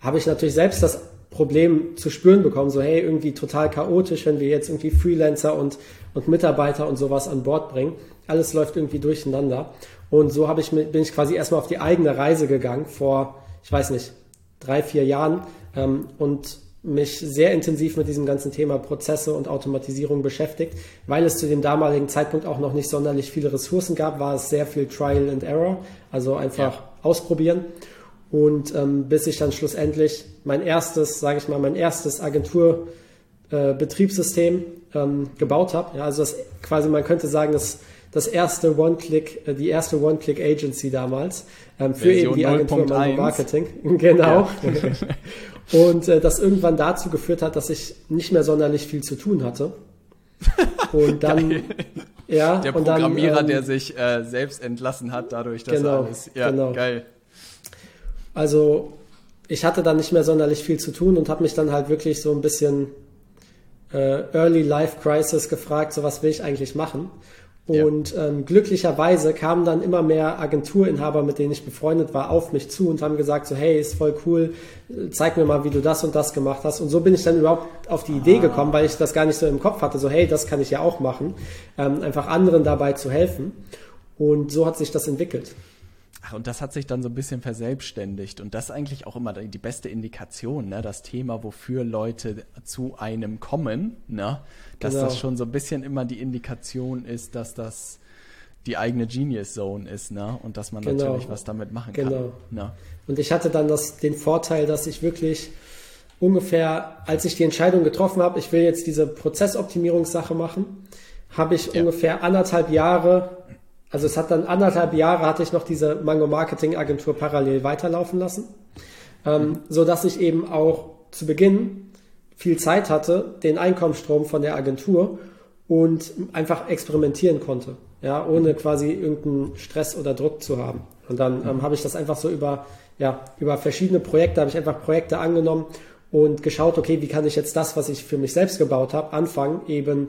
S2: habe ich natürlich selbst das Problem zu spüren bekommen, so hey, irgendwie total chaotisch, wenn wir jetzt irgendwie Freelancer und, und Mitarbeiter und sowas an Bord bringen. Alles läuft irgendwie durcheinander. Und so habe ich, bin ich quasi erstmal auf die eigene Reise gegangen vor, ich weiß nicht, drei, vier Jahren ähm, und mich sehr intensiv mit diesem ganzen Thema Prozesse und Automatisierung beschäftigt. Weil es zu dem damaligen Zeitpunkt auch noch nicht sonderlich viele Ressourcen gab, war es sehr viel Trial and Error, also einfach ja. ausprobieren. Und ähm, bis ich dann schlussendlich mein erstes, sage ich mal, mein erstes Agenturbetriebssystem äh, ähm, gebaut habe. Ja, also das quasi, man könnte sagen, das, das erste One-Click, äh, die erste One-Click-Agency damals ähm, für Version eben die Agentur Marketing. Genau. Ja. und äh, das irgendwann dazu geführt hat, dass ich nicht mehr sonderlich viel zu tun hatte.
S1: Und dann ja, der Programmierer, dann, ähm, der sich äh, selbst entlassen hat, dadurch, dass genau, alles. Ja, genau. geil.
S2: Also ich hatte dann nicht mehr sonderlich viel zu tun und habe mich dann halt wirklich so ein bisschen äh, Early Life Crisis gefragt, so was will ich eigentlich machen. Und ja. ähm, glücklicherweise kamen dann immer mehr Agenturinhaber, mit denen ich befreundet war, auf mich zu und haben gesagt so, hey, ist voll cool, zeig mir mal, wie du das und das gemacht hast. Und so bin ich dann überhaupt auf die Idee ah. gekommen, weil ich das gar nicht so im Kopf hatte, so hey, das kann ich ja auch machen, ähm, einfach anderen dabei zu helfen. Und so hat sich das entwickelt.
S1: Ach, und das hat sich dann so ein bisschen verselbstständigt. Und das ist eigentlich auch immer die beste Indikation, ne? das Thema, wofür Leute zu einem kommen, ne? dass genau. das schon so ein bisschen immer die Indikation ist, dass das die eigene Genius Zone ist, ne? Und dass man genau. natürlich was damit machen genau. kann. Ne?
S2: Und ich hatte dann das, den Vorteil, dass ich wirklich ungefähr, als ich die Entscheidung getroffen habe, ich will jetzt diese Prozessoptimierungssache machen, habe ich ja. ungefähr anderthalb Jahre, also es hat dann anderthalb Jahre hatte ich noch diese Mango Marketing Agentur parallel weiterlaufen lassen, ähm, mhm. so dass ich eben auch zu Beginn viel Zeit hatte, den Einkommensstrom von der Agentur und einfach experimentieren konnte, ja, ohne quasi irgendeinen Stress oder Druck zu haben. Und dann ähm, habe ich das einfach so über, ja, über verschiedene Projekte, habe ich einfach Projekte angenommen und geschaut, okay, wie kann ich jetzt das, was ich für mich selbst gebaut habe, anfangen, eben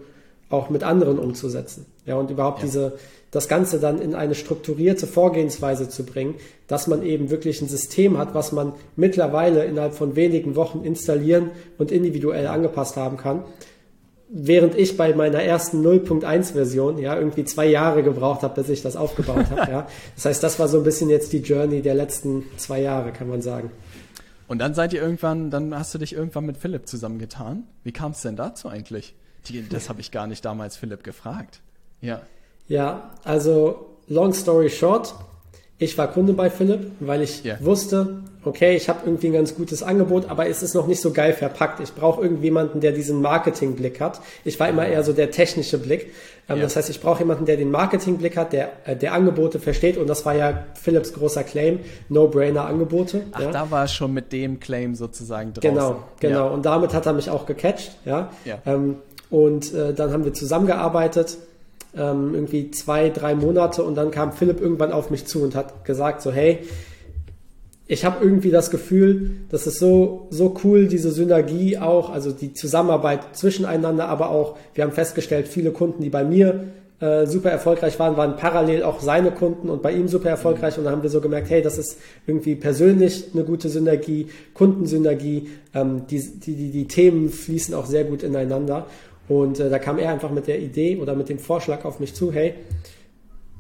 S2: auch mit anderen umzusetzen. Ja, und überhaupt ja. diese, das Ganze dann in eine strukturierte Vorgehensweise zu bringen, dass man eben wirklich ein System hat, was man mittlerweile innerhalb von wenigen Wochen installieren und individuell angepasst haben kann. Während ich bei meiner ersten 0.1 Version ja irgendwie zwei Jahre gebraucht habe, bis ich das aufgebaut habe. ja. Das heißt, das war so ein bisschen jetzt die Journey der letzten zwei Jahre, kann man sagen.
S1: Und dann seid ihr irgendwann, dann hast du dich irgendwann mit Philipp zusammengetan. Wie kam es denn dazu eigentlich? Die, das habe ich gar nicht damals Philipp gefragt. Ja.
S2: Ja, also long story short, ich war Kunde bei Philipp, weil ich yeah. wusste, okay, ich habe irgendwie ein ganz gutes Angebot, aber es ist noch nicht so geil verpackt. Ich brauche irgendjemanden, der diesen Marketingblick hat. Ich war immer eher so der technische Blick. Ähm, yeah. Das heißt, ich brauche jemanden, der den Marketingblick hat, der, äh, der Angebote versteht. Und das war ja Philips großer Claim, No-Brainer-Angebote.
S1: Ach,
S2: ja.
S1: da war schon mit dem Claim sozusagen
S2: draußen. Genau, genau. Ja. Und damit hat er mich auch gecatcht. Ja. ja. Ähm, und äh, dann haben wir zusammengearbeitet ähm, irgendwie zwei, drei Monate und dann kam Philipp irgendwann auf mich zu und hat gesagt so, hey, ich habe irgendwie das Gefühl, das ist so, so cool, diese Synergie auch, also die Zusammenarbeit zwischeneinander, aber auch, wir haben festgestellt, viele Kunden, die bei mir äh, super erfolgreich waren, waren parallel auch seine Kunden und bei ihm super erfolgreich und dann haben wir so gemerkt, hey, das ist irgendwie persönlich eine gute Synergie, Kundensynergie, ähm, die, die, die, die Themen fließen auch sehr gut ineinander und äh, da kam er einfach mit der Idee oder mit dem Vorschlag auf mich zu, hey,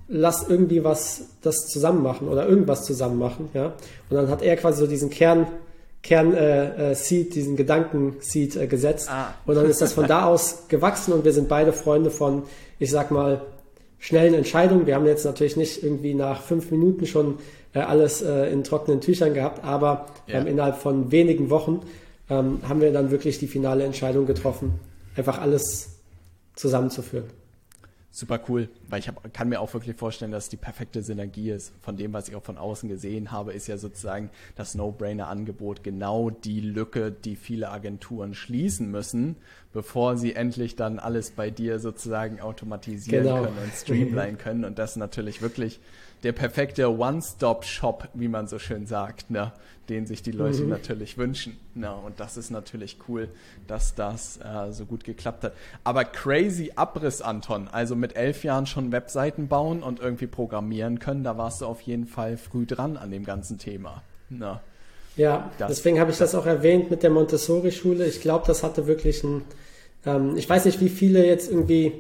S2: lass irgendwie was das zusammen machen oder irgendwas zusammen machen, ja. Und dann hat er quasi so diesen Kern, Kern äh, äh, Seed, diesen Gedanken Seed äh, gesetzt. Ah. Und dann ist das von da aus gewachsen und wir sind beide Freunde von, ich sag mal, schnellen Entscheidungen. Wir haben jetzt natürlich nicht irgendwie nach fünf Minuten schon äh, alles äh, in trockenen Tüchern gehabt, aber ja. ähm, innerhalb von wenigen Wochen ähm, haben wir dann wirklich die finale Entscheidung getroffen einfach alles zusammenzuführen.
S1: Super cool, weil ich hab, kann mir auch wirklich vorstellen, dass die perfekte Synergie ist. Von dem, was ich auch von außen gesehen habe, ist ja sozusagen das No-Brainer-Angebot genau die Lücke, die viele Agenturen schließen müssen, bevor sie endlich dann alles bei dir sozusagen automatisieren genau. können und streamline können. Und das natürlich wirklich der perfekte One-Stop-Shop, wie man so schön sagt, ne? den sich die Leute mhm. natürlich wünschen. Ne? Und das ist natürlich cool, dass das äh, so gut geklappt hat. Aber crazy Abriss, Anton. Also mit elf Jahren schon Webseiten bauen und irgendwie programmieren können, da warst du auf jeden Fall früh dran an dem ganzen Thema. Ne?
S2: Ja, das, deswegen habe ich das auch erwähnt mit der Montessori-Schule. Ich glaube, das hatte wirklich ein, ähm, ich weiß nicht, wie viele jetzt irgendwie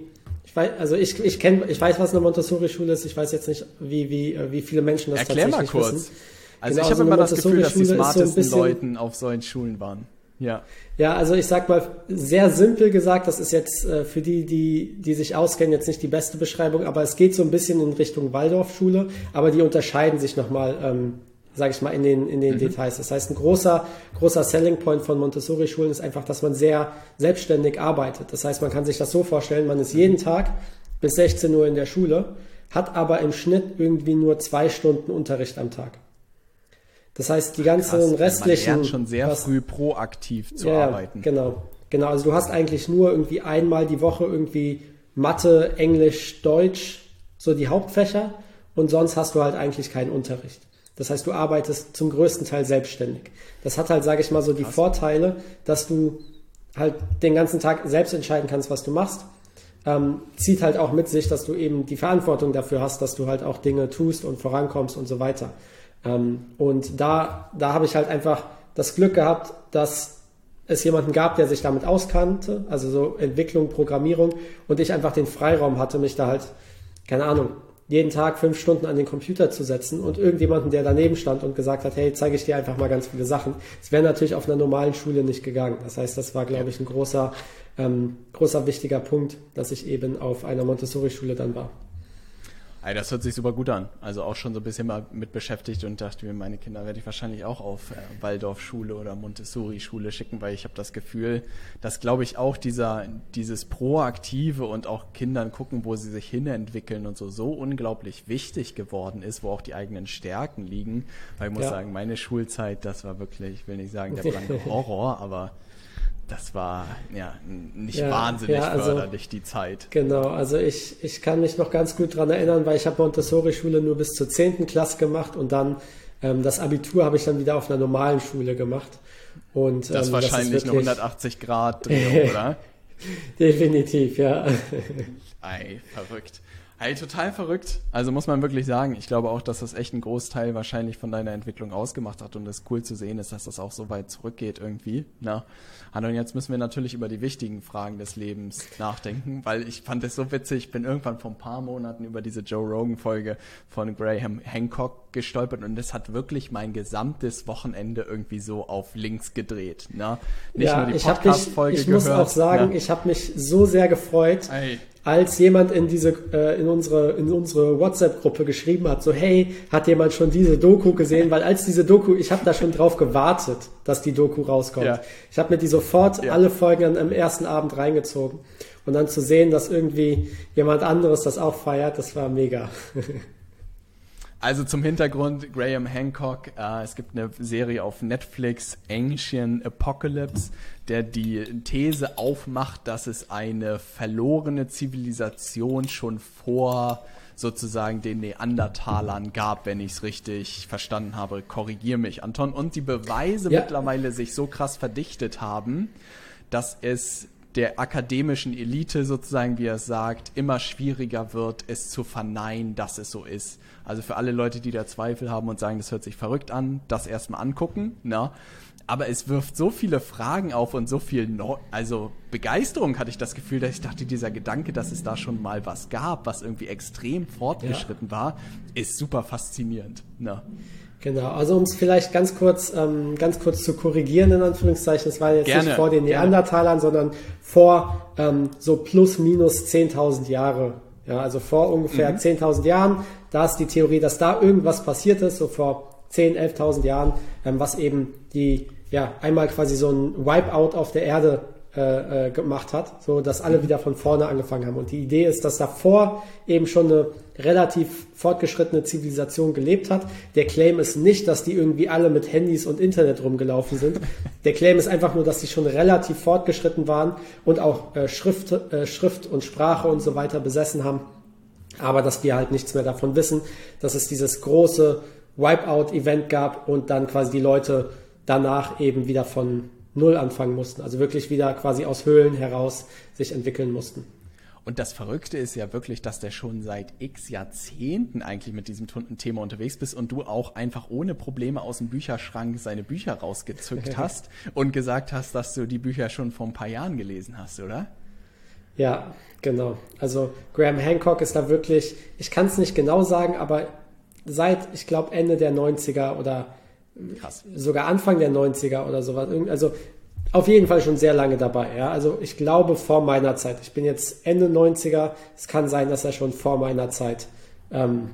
S2: ich weiß, also ich, ich kenne, ich weiß, was eine Montessori-Schule ist. Ich weiß jetzt nicht, wie, wie, wie viele Menschen das
S1: Erklär tatsächlich mal kurz. wissen. Also genau, ich habe also immer das Gefühl, dass die smartesten so bisschen, Leuten auf solchen Schulen waren. Ja.
S2: Ja, also ich sag mal sehr simpel gesagt, das ist jetzt äh, für die, die, die sich auskennen, jetzt nicht die beste Beschreibung, aber es geht so ein bisschen in Richtung Waldorfschule, aber die unterscheiden sich nochmal ähm, sage ich mal, in den, in den mhm. Details. Das heißt, ein großer, großer Selling Point von Montessori-Schulen ist einfach, dass man sehr selbstständig arbeitet. Das heißt, man kann sich das so vorstellen, man ist jeden Tag bis 16 Uhr in der Schule, hat aber im Schnitt irgendwie nur zwei Stunden Unterricht am Tag. Das heißt, die ganzen Krass, restlichen. Man
S1: lernt schon sehr was, früh proaktiv zu ja, arbeiten.
S2: Genau, genau. Also du hast eigentlich nur irgendwie einmal die Woche irgendwie Mathe, Englisch, Deutsch, so die Hauptfächer und sonst hast du halt eigentlich keinen Unterricht. Das heißt, du arbeitest zum größten Teil selbstständig. Das hat halt, sage ich mal, so die Krass. Vorteile, dass du halt den ganzen Tag selbst entscheiden kannst, was du machst. Ähm, zieht halt auch mit sich, dass du eben die Verantwortung dafür hast, dass du halt auch Dinge tust und vorankommst und so weiter. Ähm, und da, da habe ich halt einfach das Glück gehabt, dass es jemanden gab, der sich damit auskannte, also so Entwicklung, Programmierung und ich einfach den Freiraum hatte, mich da halt, keine Ahnung, jeden Tag fünf Stunden an den Computer zu setzen und irgendjemanden, der daneben stand und gesagt hat, hey, zeige ich dir einfach mal ganz viele Sachen. Das wäre natürlich auf einer normalen Schule nicht gegangen. Das heißt, das war, glaube ich, ein großer, ähm, großer wichtiger Punkt, dass ich eben auf einer Montessori-Schule dann war.
S1: Ey, das hört sich super gut an. Also auch schon so ein bisschen mal mit beschäftigt und dachte mir, meine Kinder werde ich wahrscheinlich auch auf äh, Waldorfschule oder Montessori-Schule schicken, weil ich habe das Gefühl, dass glaube ich auch dieser dieses proaktive und auch Kindern gucken, wo sie sich hinentwickeln und so so unglaublich wichtig geworden ist, wo auch die eigenen Stärken liegen. Weil ich muss ja. sagen, meine Schulzeit, das war wirklich, ich will nicht sagen der blanke Horror, aber das war ja nicht ja, wahnsinnig ja, also, förderlich, die Zeit.
S2: Genau, also ich, ich kann mich noch ganz gut daran erinnern, weil ich habe Montessori-Schule nur bis zur 10. Klasse gemacht und dann ähm, das Abitur habe ich dann wieder auf einer normalen Schule gemacht. Und,
S1: das
S2: ähm,
S1: wahrscheinlich das eine 180 Grad Drehung, oder?
S2: Definitiv, ja.
S1: Ei, verrückt. Hey, total verrückt. Also muss man wirklich sagen, ich glaube auch, dass das echt einen Großteil wahrscheinlich von deiner Entwicklung ausgemacht hat und es cool zu sehen ist, dass das auch so weit zurückgeht irgendwie. Na, und jetzt müssen wir natürlich über die wichtigen Fragen des Lebens nachdenken, weil ich fand es so witzig. Ich bin irgendwann vor ein paar Monaten über diese Joe Rogan Folge von Graham Hancock gestolpert und das hat wirklich mein gesamtes Wochenende irgendwie so auf links gedreht. Ne?
S2: Nicht ja, nur die Podcast-Folge Ich, ich muss auch sagen, ne? ich habe mich so sehr gefreut, Ey als jemand in diese äh, in unsere in unsere WhatsApp-Gruppe geschrieben hat, so hey, hat jemand schon diese Doku gesehen? Weil als diese Doku, ich habe da schon drauf gewartet, dass die Doku rauskommt. Ja. Ich habe mir die sofort ja. alle Folgen am ersten Abend reingezogen und dann zu sehen, dass irgendwie jemand anderes das auch feiert, das war mega.
S1: Also zum Hintergrund, Graham Hancock, äh, es gibt eine Serie auf Netflix, Ancient Apocalypse, der die These aufmacht, dass es eine verlorene Zivilisation schon vor sozusagen den Neandertalern gab, wenn ich es richtig verstanden habe. Korrigier mich, Anton. Und die Beweise ja. mittlerweile sich so krass verdichtet haben, dass es der akademischen Elite sozusagen, wie er es sagt, immer schwieriger wird, es zu verneinen, dass es so ist. Also für alle Leute, die da Zweifel haben und sagen, das hört sich verrückt an, das erstmal angucken. Ne? Aber es wirft so viele Fragen auf und so viel, no also Begeisterung hatte ich das Gefühl, dass ich dachte, dieser Gedanke, dass es da schon mal was gab, was irgendwie extrem fortgeschritten ja. war, ist super faszinierend. Ne?
S2: Genau, also um es vielleicht ganz kurz, ähm, ganz kurz zu korrigieren, in Anführungszeichen, es war jetzt gerne, nicht vor den Neandertalern, gerne. sondern vor ähm, so plus minus 10.000 Jahre. Ja, also vor ungefähr mhm. 10.000 Jahren, da ist die Theorie, dass da irgendwas passiert ist, so vor 10.000, 11.000 Jahren, ähm, was eben die, ja, einmal quasi so ein Wipeout auf der Erde äh, äh, gemacht hat, so dass alle wieder von vorne angefangen haben. Und die Idee ist, dass davor eben schon eine relativ fortgeschrittene Zivilisation gelebt hat. Der Claim ist nicht, dass die irgendwie alle mit Handys und Internet rumgelaufen sind. Der Claim ist einfach nur, dass sie schon relativ fortgeschritten waren und auch äh, Schrift, äh, Schrift und Sprache und so weiter besessen haben. Aber dass wir halt nichts mehr davon wissen, dass es dieses große Wipeout-Event gab und dann quasi die Leute danach eben wieder von Null anfangen mussten. Also wirklich wieder quasi aus Höhlen heraus sich entwickeln mussten.
S1: Und das Verrückte ist ja wirklich, dass der schon seit x Jahrzehnten eigentlich mit diesem Thema unterwegs bist und du auch einfach ohne Probleme aus dem Bücherschrank seine Bücher rausgezückt hast und gesagt hast, dass du die Bücher schon vor ein paar Jahren gelesen hast, oder?
S2: Ja, genau. Also Graham Hancock ist da wirklich, ich kann es nicht genau sagen, aber seit, ich glaube, Ende der 90er oder Krass. Sogar Anfang der 90er oder sowas. Also auf jeden Fall schon sehr lange dabei. Ja? Also ich glaube vor meiner Zeit. Ich bin jetzt Ende 90er. Es kann sein, dass er schon vor meiner Zeit ähm,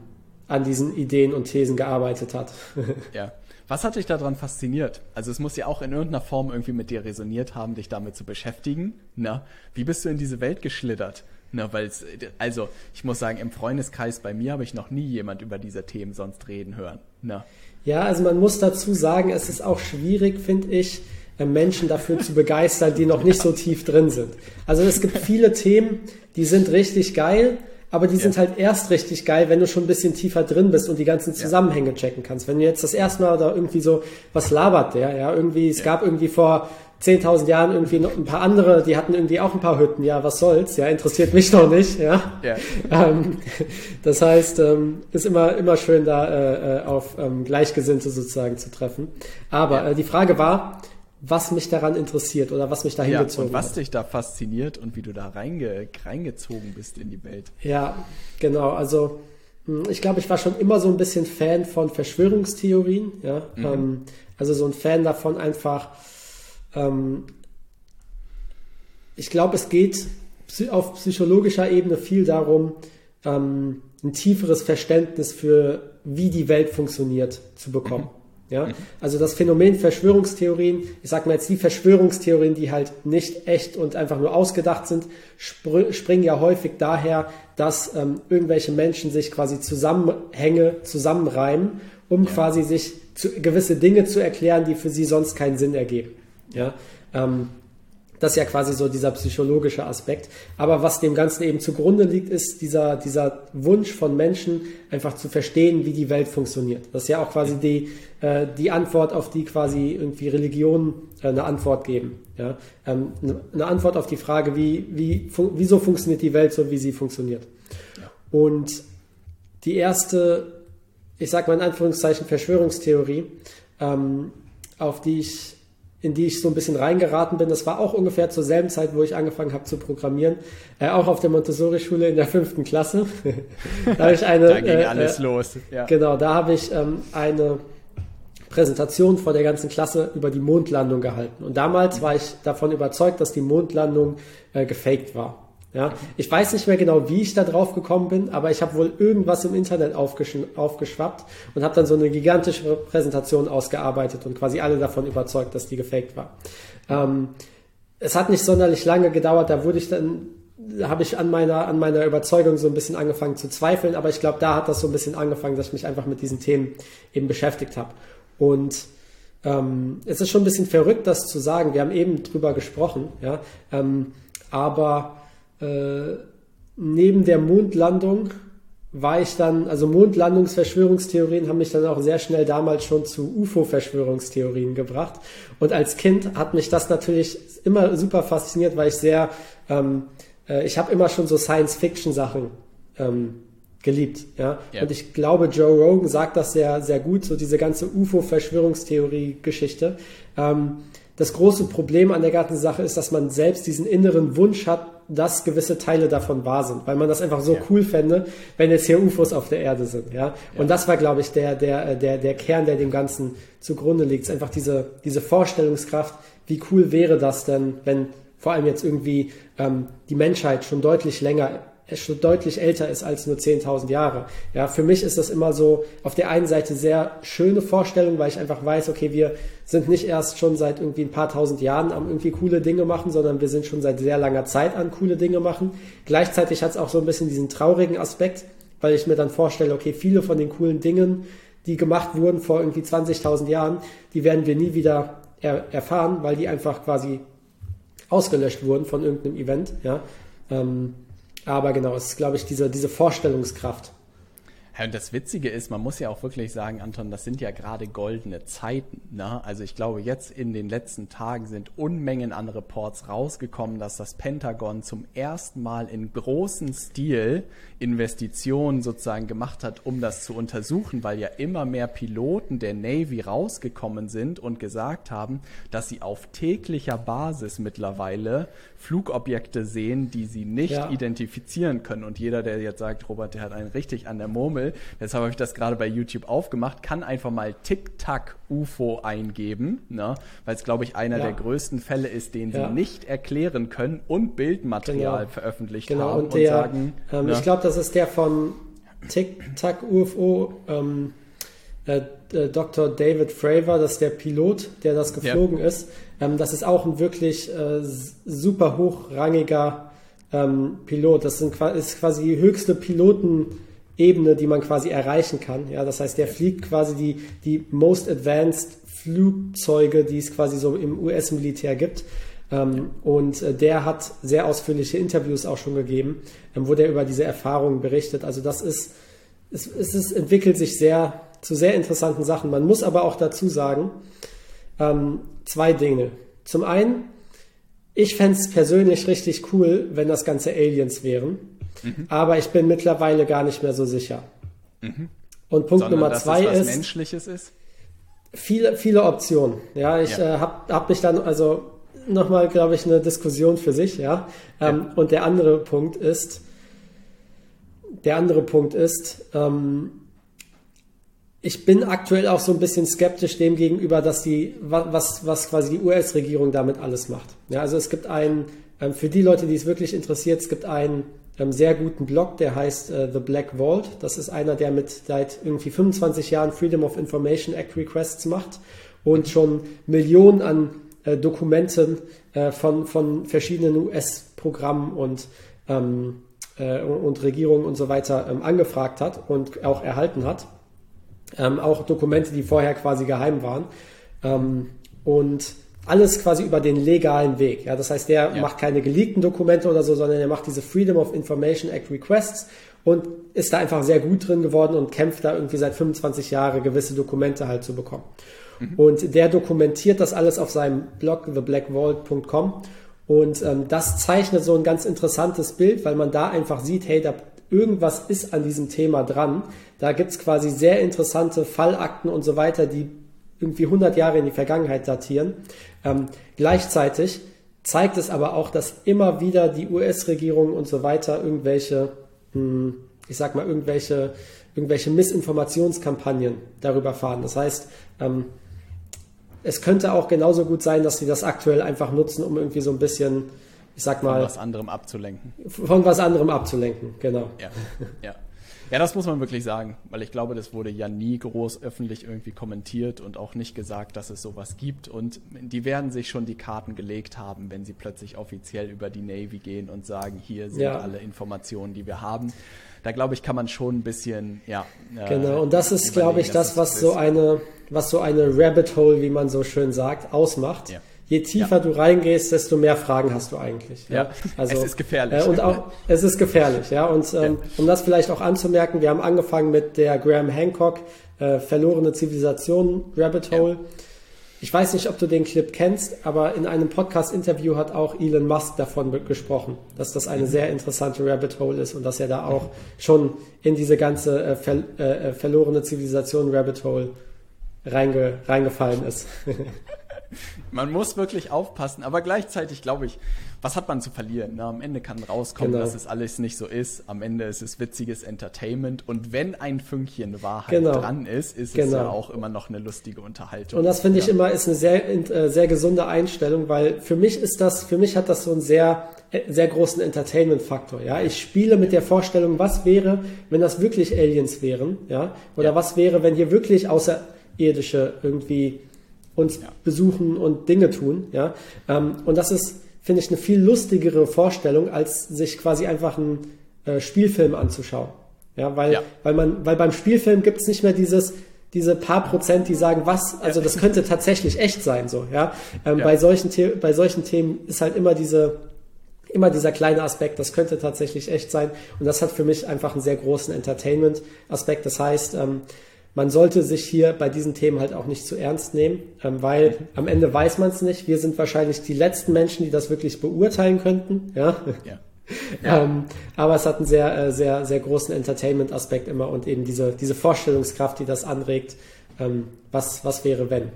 S2: an diesen Ideen und Thesen gearbeitet hat.
S1: ja. Was hat dich daran fasziniert? Also es muss ja auch in irgendeiner Form irgendwie mit dir resoniert haben, dich damit zu beschäftigen. Na, wie bist du in diese Welt geschlittert? Na, weil also ich muss sagen, im Freundeskreis bei mir habe ich noch nie jemand über diese Themen sonst reden hören. Na.
S2: Ja, also man muss dazu sagen, es ist auch schwierig, finde ich, Menschen dafür zu begeistern, die noch nicht so tief drin sind. Also es gibt viele Themen, die sind richtig geil, aber die ja. sind halt erst richtig geil, wenn du schon ein bisschen tiefer drin bist und die ganzen Zusammenhänge checken kannst. Wenn du jetzt das erste Mal da irgendwie so, was labert der, ja, irgendwie, es ja. gab irgendwie vor 10.000 Jahren irgendwie noch ein paar andere, die hatten irgendwie auch ein paar Hütten. Ja, was soll's? Ja, interessiert mich noch nicht. Ja. Ähm, das heißt, ähm, ist immer immer schön da äh, äh, auf ähm, Gleichgesinnte sozusagen zu treffen. Aber äh, die Frage war, was mich daran interessiert oder was mich da hingezogen
S1: ja, und was hat. dich da fasziniert und wie du da reinge reingezogen bist in die Welt.
S2: Ja, genau. Also hm, ich glaube, ich war schon immer so ein bisschen Fan von Verschwörungstheorien. Ja, mhm. ähm, also so ein Fan davon einfach ähm, ich glaube, es geht auf psychologischer Ebene viel darum, ähm, ein tieferes Verständnis für, wie die Welt funktioniert, zu bekommen. Mhm. Ja, mhm. also das Phänomen Verschwörungstheorien, ich sag mal jetzt die Verschwörungstheorien, die halt nicht echt und einfach nur ausgedacht sind, spr springen ja häufig daher, dass ähm, irgendwelche Menschen sich quasi Zusammenhänge zusammenreimen, um ja. quasi sich zu, gewisse Dinge zu erklären, die für sie sonst keinen Sinn ergeben. Ja, ähm, das ist ja quasi so dieser psychologische Aspekt. Aber was dem Ganzen eben zugrunde liegt, ist dieser, dieser Wunsch von Menschen, einfach zu verstehen, wie die Welt funktioniert. Das ist ja auch quasi die, äh, die Antwort, auf die quasi irgendwie Religionen äh, eine Antwort geben. Ja? Ähm, eine Antwort auf die Frage, wie, wie, fun wieso funktioniert die Welt so, wie sie funktioniert. Und die erste, ich sag mal in Anführungszeichen, Verschwörungstheorie, ähm, auf die ich in die ich so ein bisschen reingeraten bin. Das war auch ungefähr zur selben Zeit, wo ich angefangen habe zu programmieren. Äh, auch auf der Montessori-Schule in der fünften Klasse.
S1: da habe ich eine. da ging äh, alles
S2: äh,
S1: los.
S2: Ja. Genau, da habe ich ähm, eine Präsentation vor der ganzen Klasse über die Mondlandung gehalten. Und damals war ich davon überzeugt, dass die Mondlandung äh, gefaked war. Ja, ich weiß nicht mehr genau, wie ich da drauf gekommen bin, aber ich habe wohl irgendwas im Internet aufgesch aufgeschwappt und habe dann so eine gigantische Präsentation ausgearbeitet und quasi alle davon überzeugt, dass die gefaked war. Ähm, es hat nicht sonderlich lange gedauert, da wurde ich dann, habe ich an meiner, an meiner Überzeugung so ein bisschen angefangen zu zweifeln, aber ich glaube, da hat das so ein bisschen angefangen, dass ich mich einfach mit diesen Themen eben beschäftigt habe. Und ähm, es ist schon ein bisschen verrückt, das zu sagen. Wir haben eben drüber gesprochen, ja, ähm, aber äh, neben der Mondlandung war ich dann, also Mondlandungsverschwörungstheorien haben mich dann auch sehr schnell damals schon zu UFO-Verschwörungstheorien gebracht. Und als Kind hat mich das natürlich immer super fasziniert, weil ich sehr, ähm, äh, ich habe immer schon so Science-Fiction-Sachen ähm, geliebt. Ja? ja? Und ich glaube, Joe Rogan sagt das sehr, sehr gut, so diese ganze UFO-Verschwörungstheorie-Geschichte. Ähm, das große Problem an der ganzen Sache ist, dass man selbst diesen inneren Wunsch hat, dass gewisse Teile davon wahr sind, weil man das einfach so ja. cool fände, wenn jetzt hier UFOs auf der Erde sind, ja. Und ja. das war, glaube ich, der, der, der, der Kern, der dem Ganzen zugrunde liegt. Es ist einfach diese, diese Vorstellungskraft, wie cool wäre das denn, wenn vor allem jetzt irgendwie ähm, die Menschheit schon deutlich länger schon deutlich älter ist als nur 10.000 Jahre. Ja, für mich ist das immer so auf der einen Seite sehr schöne Vorstellung, weil ich einfach weiß, okay, wir sind nicht erst schon seit irgendwie ein paar tausend Jahren am irgendwie coole Dinge machen, sondern wir sind schon seit sehr langer Zeit an coole Dinge machen. Gleichzeitig hat es auch so ein bisschen diesen traurigen Aspekt, weil ich mir dann vorstelle, okay, viele von den coolen Dingen, die gemacht wurden vor irgendwie 20.000 Jahren, die werden wir nie wieder er erfahren, weil die einfach quasi ausgelöscht wurden von irgendeinem Event, ja. Ähm, aber genau, es ist, glaube ich, diese, diese Vorstellungskraft.
S1: Ja, und das Witzige ist, man muss ja auch wirklich sagen, Anton, das sind ja gerade goldene Zeiten. Ne? Also ich glaube, jetzt in den letzten Tagen sind Unmengen an Reports rausgekommen, dass das Pentagon zum ersten Mal in großem Stil Investitionen sozusagen gemacht hat, um das zu untersuchen, weil ja immer mehr Piloten der Navy rausgekommen sind und gesagt haben, dass sie auf täglicher Basis mittlerweile Flugobjekte sehen, die sie nicht ja. identifizieren können. Und jeder, der jetzt sagt, Robert, der hat einen richtig an der Murmel, deshalb habe ich das gerade bei YouTube aufgemacht, kann einfach mal Tic-Tac UFO eingeben, ne? weil es, glaube ich, einer ja. der größten Fälle ist, den ja. sie nicht erklären können und Bildmaterial genau. veröffentlicht
S2: genau.
S1: haben
S2: und, der, und sagen. Ähm, ne? Ich glaube, das ist der von Tic-Tac UFO. Ähm, äh, äh Dr. David Fravor, das ist der Pilot, der das geflogen ja. ist. Ähm, das ist auch ein wirklich äh, super hochrangiger ähm, Pilot. Das sind, ist quasi die höchste Pilotenebene, die man quasi erreichen kann. Ja, das heißt, der fliegt quasi die, die most advanced Flugzeuge, die es quasi so im US-Militär gibt. Ähm, und äh, der hat sehr ausführliche Interviews auch schon gegeben, ähm, wo der über diese Erfahrungen berichtet. Also das ist, es, es ist, entwickelt sich sehr zu sehr interessanten Sachen. Man muss aber auch dazu sagen, ähm, zwei Dinge. Zum einen, ich fände es persönlich richtig cool, wenn das Ganze Aliens wären. Mhm. Aber ich bin mittlerweile gar nicht mehr so sicher. Mhm. Und Punkt Sondern, Nummer zwei
S1: ist. Menschliches ist?
S2: Viele, viele Optionen. Ja, ich ja. äh, habe hab mich dann, also nochmal, glaube ich, eine Diskussion für sich, ja. Ähm, ja. Und der andere Punkt ist, der andere Punkt ist, ähm, ich bin aktuell auch so ein bisschen skeptisch dem gegenüber, dass die, was, was quasi die US-Regierung damit alles macht. Ja, also es gibt einen, ähm, für die Leute, die es wirklich interessiert, es gibt einen ähm, sehr guten Blog, der heißt äh, The Black Vault. Das ist einer, der mit seit irgendwie 25 Jahren Freedom of Information Act Requests macht und schon Millionen an äh, Dokumenten äh, von, von verschiedenen US-Programmen und, ähm, äh, und Regierungen und so weiter ähm, angefragt hat und auch erhalten hat. Ähm, auch Dokumente, die vorher quasi geheim waren. Ähm, und alles quasi über den legalen Weg. Ja, das heißt, der ja. macht keine geleakten Dokumente oder so, sondern er macht diese Freedom of Information Act Requests und ist da einfach sehr gut drin geworden und kämpft da irgendwie seit 25 Jahren gewisse Dokumente halt zu bekommen. Mhm. Und der dokumentiert das alles auf seinem Blog theblackvault.com und ähm, das zeichnet so ein ganz interessantes Bild, weil man da einfach sieht, hey, da irgendwas ist an diesem Thema dran. Da gibt's quasi sehr interessante Fallakten und so weiter, die irgendwie 100 Jahre in die Vergangenheit datieren. Ähm, gleichzeitig zeigt es aber auch, dass immer wieder die US-Regierung und so weiter irgendwelche, mh, hm, ich sag mal, irgendwelche, irgendwelche Missinformationskampagnen darüber fahren. Das heißt, ähm, es könnte auch genauso gut sein, dass sie das aktuell einfach nutzen, um irgendwie so ein bisschen, ich sag mal.
S1: Von was anderem abzulenken.
S2: Von was anderem abzulenken, genau.
S1: Ja, ja. Ja, das muss man wirklich sagen, weil ich glaube, das wurde ja nie groß öffentlich irgendwie kommentiert und auch nicht gesagt, dass es sowas gibt. Und die werden sich schon die Karten gelegt haben, wenn sie plötzlich offiziell über die Navy gehen und sagen, hier sind ja. alle Informationen, die wir haben. Da glaube ich, kann man schon ein bisschen, ja.
S2: Äh, genau, und das ist, glaube ich, das, was so eine, was so eine Rabbit Hole, wie man so schön sagt, ausmacht. Ja je tiefer ja. du reingehst, desto mehr Fragen hast du eigentlich.
S1: Ja, ja. also es ist gefährlich.
S2: Äh, und auch es ist gefährlich, ja. Und ähm, ja. um das vielleicht auch anzumerken, wir haben angefangen mit der Graham Hancock äh, verlorene Zivilisation Rabbit Hole. Ich weiß nicht, ob du den Clip kennst, aber in einem Podcast-Interview hat auch Elon Musk davon gesprochen, dass das eine mhm. sehr interessante Rabbit Hole ist und dass er da auch schon in diese ganze äh, ver äh, äh verlorene Zivilisation Rabbit Hole reinge reingefallen ist.
S1: man muss wirklich aufpassen, aber gleichzeitig glaube ich, was hat man zu verlieren? Ne? Am Ende kann rauskommen, genau. dass es alles nicht so ist. Am Ende ist es witziges Entertainment und wenn ein Fünkchen Wahrheit genau. dran ist, ist genau. es ja auch immer noch eine lustige Unterhaltung.
S2: Und das finde ja. ich immer ist eine sehr, äh, sehr gesunde Einstellung, weil für mich ist das, für mich hat das so einen sehr, äh, sehr großen Entertainment-Faktor. Ja, ich spiele mit der Vorstellung, was wäre, wenn das wirklich Aliens wären, ja, oder ja. was wäre, wenn hier wirklich außerirdische irgendwie uns ja. besuchen und Dinge tun. Ja? Ähm, und das ist, finde ich, eine viel lustigere Vorstellung, als sich quasi einfach einen äh, Spielfilm anzuschauen. Ja, weil, ja. weil man, weil beim Spielfilm gibt es nicht mehr dieses, diese paar Prozent, die sagen, was, also das könnte tatsächlich echt sein, so, ja. Ähm, ja. Bei solchen, The bei solchen Themen ist halt immer diese, immer dieser kleine Aspekt, das könnte tatsächlich echt sein. Und das hat für mich einfach einen sehr großen Entertainment-Aspekt. Das heißt, ähm, man sollte sich hier bei diesen Themen halt auch nicht zu ernst nehmen, ähm, weil am Ende weiß man es nicht. Wir sind wahrscheinlich die letzten Menschen, die das wirklich beurteilen könnten. Ja. ja. ja. ähm, aber es hat einen sehr, äh, sehr, sehr großen Entertainment-Aspekt immer und eben diese, diese Vorstellungskraft, die das anregt. Ähm, was, was wäre, wenn?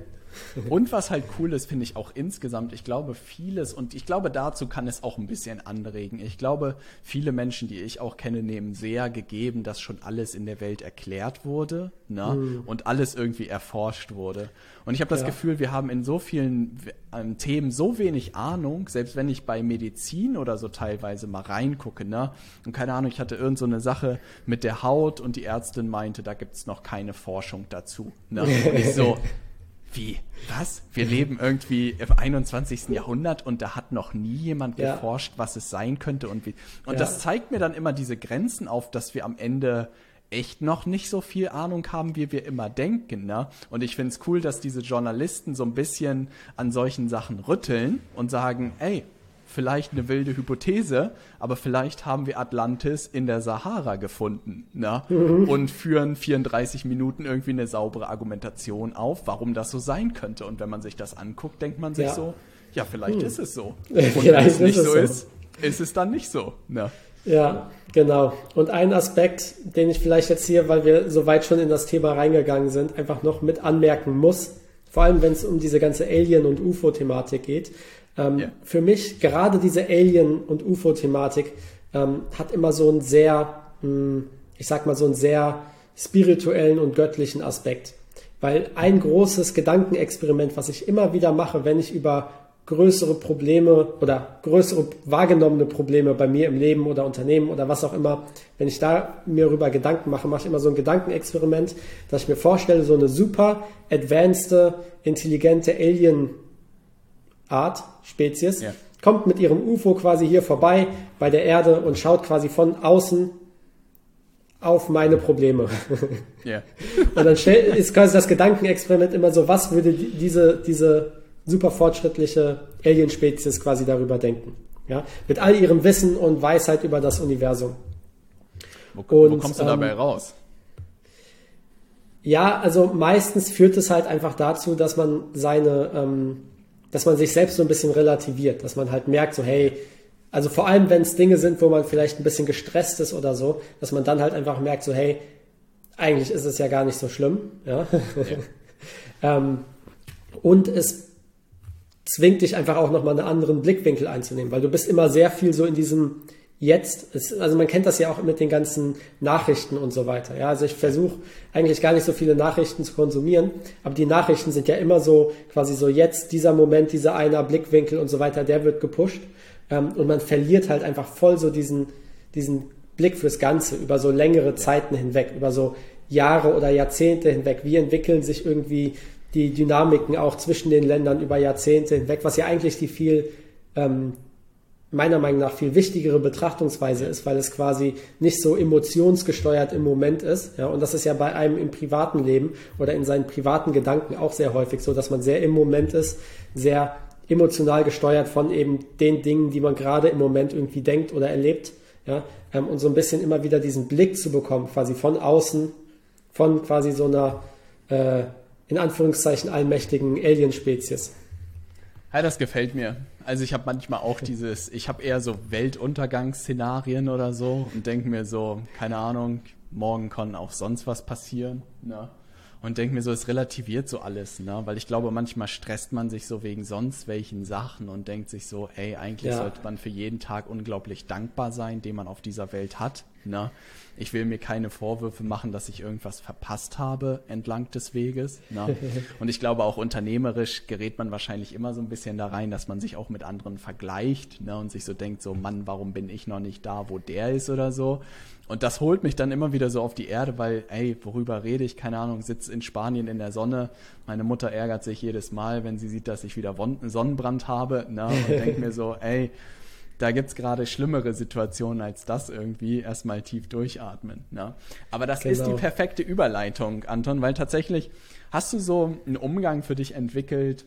S1: Und was halt cool ist, finde ich auch insgesamt, ich glaube vieles und ich glaube dazu kann es auch ein bisschen anregen. Ich glaube, viele Menschen, die ich auch kenne, nehmen sehr gegeben, dass schon alles in der Welt erklärt wurde ne? Mhm. und alles irgendwie erforscht wurde. Und ich habe das ja. Gefühl, wir haben in so vielen ähm, Themen so wenig Ahnung, selbst wenn ich bei Medizin oder so teilweise mal reingucke, ne? Und keine Ahnung, ich hatte irgend so eine Sache mit der Haut und die Ärztin meinte, da gibt's noch keine Forschung dazu. Ne? So, wie? Was? Wir leben irgendwie im 21. Jahrhundert und da hat noch nie jemand ja. geforscht, was es sein könnte und wie. Und ja. das zeigt mir dann immer diese Grenzen auf, dass wir am Ende echt noch nicht so viel Ahnung haben, wie wir immer denken. Ne? Und ich finde es cool, dass diese Journalisten so ein bisschen an solchen Sachen rütteln und sagen, ey, vielleicht eine wilde Hypothese, aber vielleicht haben wir Atlantis in der Sahara gefunden ne? Mhm. und führen 34 Minuten irgendwie eine saubere Argumentation auf, warum das so sein könnte. Und wenn man sich das anguckt, denkt man sich ja. so, ja, vielleicht hm. ist es so. Und wenn es nicht so ist, ist es dann nicht so. Ne?
S2: Ja, genau. Und ein Aspekt, den ich vielleicht jetzt hier, weil wir so weit schon in das Thema reingegangen sind, einfach noch mit anmerken muss, vor allem wenn es um diese ganze Alien- und UFO-Thematik geht, ähm, ja. Für mich gerade diese Alien- und UFO-Thematik ähm, hat immer so einen sehr, mh, hm, ich sag mal so einen sehr spirituellen und göttlichen Aspekt. Weil ein großes Gedankenexperiment, was ich immer wieder mache, wenn ich über größere Probleme oder größere wahrgenommene Probleme bei mir im Leben oder Unternehmen oder was auch immer, wenn ich da mir darüber Gedanken mache, mache ich immer so ein Gedankenexperiment, dass ich mir vorstelle, so eine super advanced, intelligente Alien Art, Spezies, ja. kommt mit ihrem UFO quasi hier vorbei bei der Erde und schaut quasi von außen auf meine Probleme. Yeah. und dann ist quasi das Gedankenexperiment immer so, was würde diese, diese super fortschrittliche Alien-Spezies quasi darüber denken. Ja? Mit all ihrem Wissen und Weisheit über das Universum.
S1: Wo, und, wo kommst du dabei ähm, raus?
S2: Ja, also meistens führt es halt einfach dazu, dass man seine, ähm, dass man sich selbst so ein bisschen relativiert, dass man halt merkt, so hey, also vor allem wenn es Dinge sind, wo man vielleicht ein bisschen gestresst ist oder so, dass man dann halt einfach merkt, so hey, eigentlich ist es ja gar nicht so schlimm, ja. ja. ähm, und es zwingt dich einfach auch nochmal einen anderen Blickwinkel einzunehmen, weil du bist immer sehr viel so in diesem Jetzt, ist, also man kennt das ja auch mit den ganzen Nachrichten und so weiter. Ja, also ich versuche eigentlich gar nicht so viele Nachrichten zu konsumieren, aber die Nachrichten sind ja immer so quasi so jetzt, dieser Moment, dieser einer Blickwinkel und so weiter, der wird gepusht ähm, und man verliert halt einfach voll so diesen, diesen Blick fürs Ganze über so längere Zeiten hinweg, über so Jahre oder Jahrzehnte hinweg. Wie entwickeln sich irgendwie die Dynamiken auch zwischen den Ländern über Jahrzehnte hinweg, was ja eigentlich die viel, ähm, meiner Meinung nach viel wichtigere Betrachtungsweise ist, weil es quasi nicht so emotionsgesteuert im Moment ist. Ja, und das ist ja bei einem im privaten Leben oder in seinen privaten Gedanken auch sehr häufig so, dass man sehr im Moment ist, sehr emotional gesteuert von eben den Dingen, die man gerade im Moment irgendwie denkt oder erlebt. Ja, ähm, und so ein bisschen immer wieder diesen Blick zu bekommen, quasi von außen, von quasi so einer äh, in Anführungszeichen allmächtigen Alien-Spezies.
S1: Ja, das gefällt mir. Also ich habe manchmal auch dieses, ich habe eher so Weltuntergangsszenarien oder so und denke mir so, keine Ahnung, morgen kann auch sonst was passieren. Ne? Und denke mir so, es relativiert so alles, ne? Weil ich glaube, manchmal stresst man sich so wegen sonst welchen Sachen und denkt sich so, ey, eigentlich ja. sollte man für jeden Tag unglaublich dankbar sein, den man auf dieser Welt hat. Ne? Ich will mir keine Vorwürfe machen, dass ich irgendwas verpasst habe entlang des Weges. Ne? Und ich glaube, auch unternehmerisch gerät man wahrscheinlich immer so ein bisschen da rein, dass man sich auch mit anderen vergleicht ne? und sich so denkt, so Mann, warum bin ich noch nicht da, wo der ist oder so. Und das holt mich dann immer wieder so auf die Erde, weil, ey, worüber rede ich? Keine Ahnung, sitze in Spanien in der Sonne. Meine Mutter ärgert sich jedes Mal, wenn sie sieht, dass ich wieder Sonnenbrand habe. Ne? Und denkt mir so, ey, da gibt es gerade schlimmere Situationen als das irgendwie, erstmal tief durchatmen. Ne? Aber das genau. ist die genau. perfekte Überleitung, Anton, weil tatsächlich hast du so einen Umgang für dich entwickelt,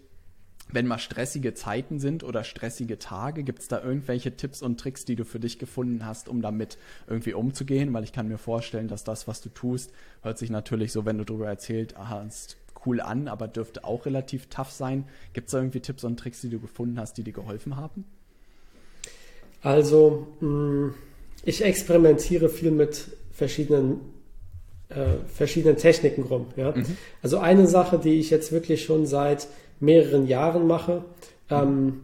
S1: wenn mal stressige Zeiten sind oder stressige Tage, gibt es da irgendwelche Tipps und Tricks, die du für dich gefunden hast, um damit irgendwie umzugehen? Weil ich kann mir vorstellen, dass das, was du tust, hört sich natürlich so, wenn du darüber erzählt hast, cool an, aber dürfte auch relativ tough sein. Gibt es da irgendwie Tipps und Tricks, die du gefunden hast, die dir geholfen haben?
S2: Also, mh, ich experimentiere viel mit verschiedenen, äh, verschiedenen Techniken rum. Ja? Mhm. Also eine Sache, die ich jetzt wirklich schon seit mehreren Jahren mache, ähm,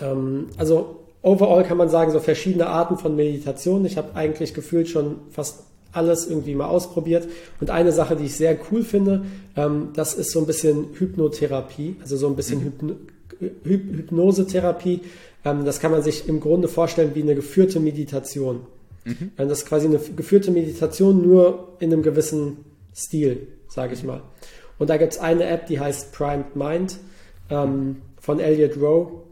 S2: ähm, also overall kann man sagen, so verschiedene Arten von Meditation. Ich habe eigentlich gefühlt schon fast alles irgendwie mal ausprobiert. Und eine Sache, die ich sehr cool finde, ähm, das ist so ein bisschen Hypnotherapie, also so ein bisschen mhm. Hypno Hypnosetherapie. Ähm, das kann man sich im Grunde vorstellen wie eine geführte Meditation. Mhm. Ähm, das ist quasi eine geführte Meditation nur in einem gewissen Stil, sage ich mal. Und da gibt es eine App, die heißt Primed Mind ähm, von Elliot Rowe,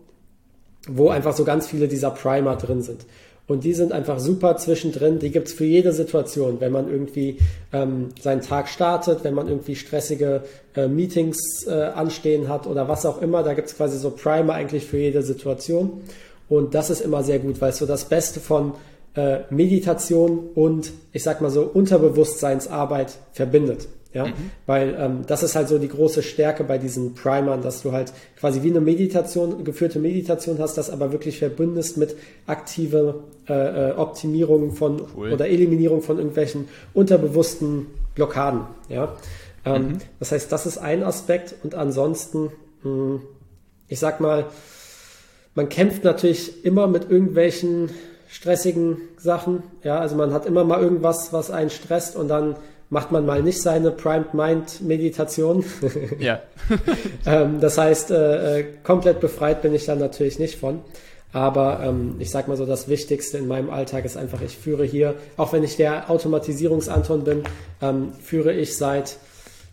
S2: wo einfach so ganz viele dieser Primer drin sind. Und die sind einfach super zwischendrin. Die gibt's für jede Situation. Wenn man irgendwie ähm, seinen Tag startet, wenn man irgendwie stressige äh, Meetings äh, anstehen hat oder was auch immer, da gibt's quasi so Primer eigentlich für jede Situation. Und das ist immer sehr gut, weil es so das Beste von äh, Meditation und ich sag mal so Unterbewusstseinsarbeit verbindet. Ja, mhm. weil ähm, das ist halt so die große Stärke bei diesen Primern, dass du halt quasi wie eine Meditation, geführte Meditation hast, das aber wirklich verbündest mit aktive äh, äh, Optimierung von cool. oder Eliminierung von irgendwelchen unterbewussten Blockaden. Ja, ähm, mhm. das heißt, das ist ein Aspekt und ansonsten, mh, hm, ich sag mal, man kämpft natürlich immer mit irgendwelchen stressigen Sachen. Ja, also man hat immer mal irgendwas, was einen stresst und dann macht man mal nicht seine Primed Mind Meditation.
S1: ja.
S2: ähm, das heißt, äh, äh, komplett befreit bin ich dann natürlich nicht von. Aber ähm, ich sag mal so, das Wichtigste in meinem Alltag ist einfach, ich führe hier, auch wenn ich der Automatisierungsanton bin, ähm, führe ich seit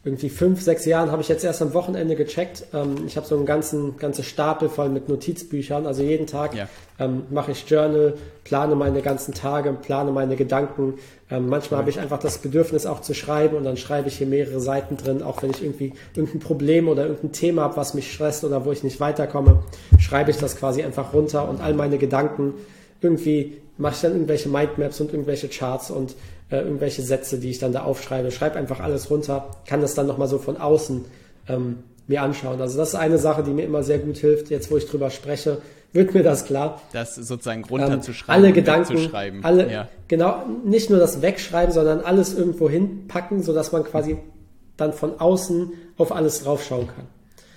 S2: irgendwie fünf, sechs Jahren habe ich jetzt erst am Wochenende gecheckt. Ähm, ich habe so einen ganzen ganze Stapel voll mit Notizbüchern. Also jeden Tag ja. ähm, mache ich Journal, plane meine ganzen Tage, plane meine Gedanken. Ähm, manchmal habe ich einfach das Bedürfnis auch zu schreiben und dann schreibe ich hier mehrere Seiten drin, auch wenn ich irgendwie irgendein Problem oder irgendein Thema habe, was mich stresst oder wo ich nicht weiterkomme, schreibe ich das quasi einfach runter und all meine Gedanken irgendwie mache ich dann irgendwelche Mindmaps und irgendwelche Charts und äh, irgendwelche Sätze, die ich dann da aufschreibe. Schreibe einfach alles runter, kann das dann nochmal so von außen ähm, mir anschauen. Also das ist eine Sache, die mir immer sehr gut hilft. Jetzt, wo ich drüber spreche, wird mir das klar.
S1: Das sozusagen runterzuschreiben.
S2: Ähm, alle Gedanken, alle, ja. genau, nicht nur das Wegschreiben, sondern alles irgendwo hinpacken, sodass man quasi dann von außen auf alles draufschauen kann.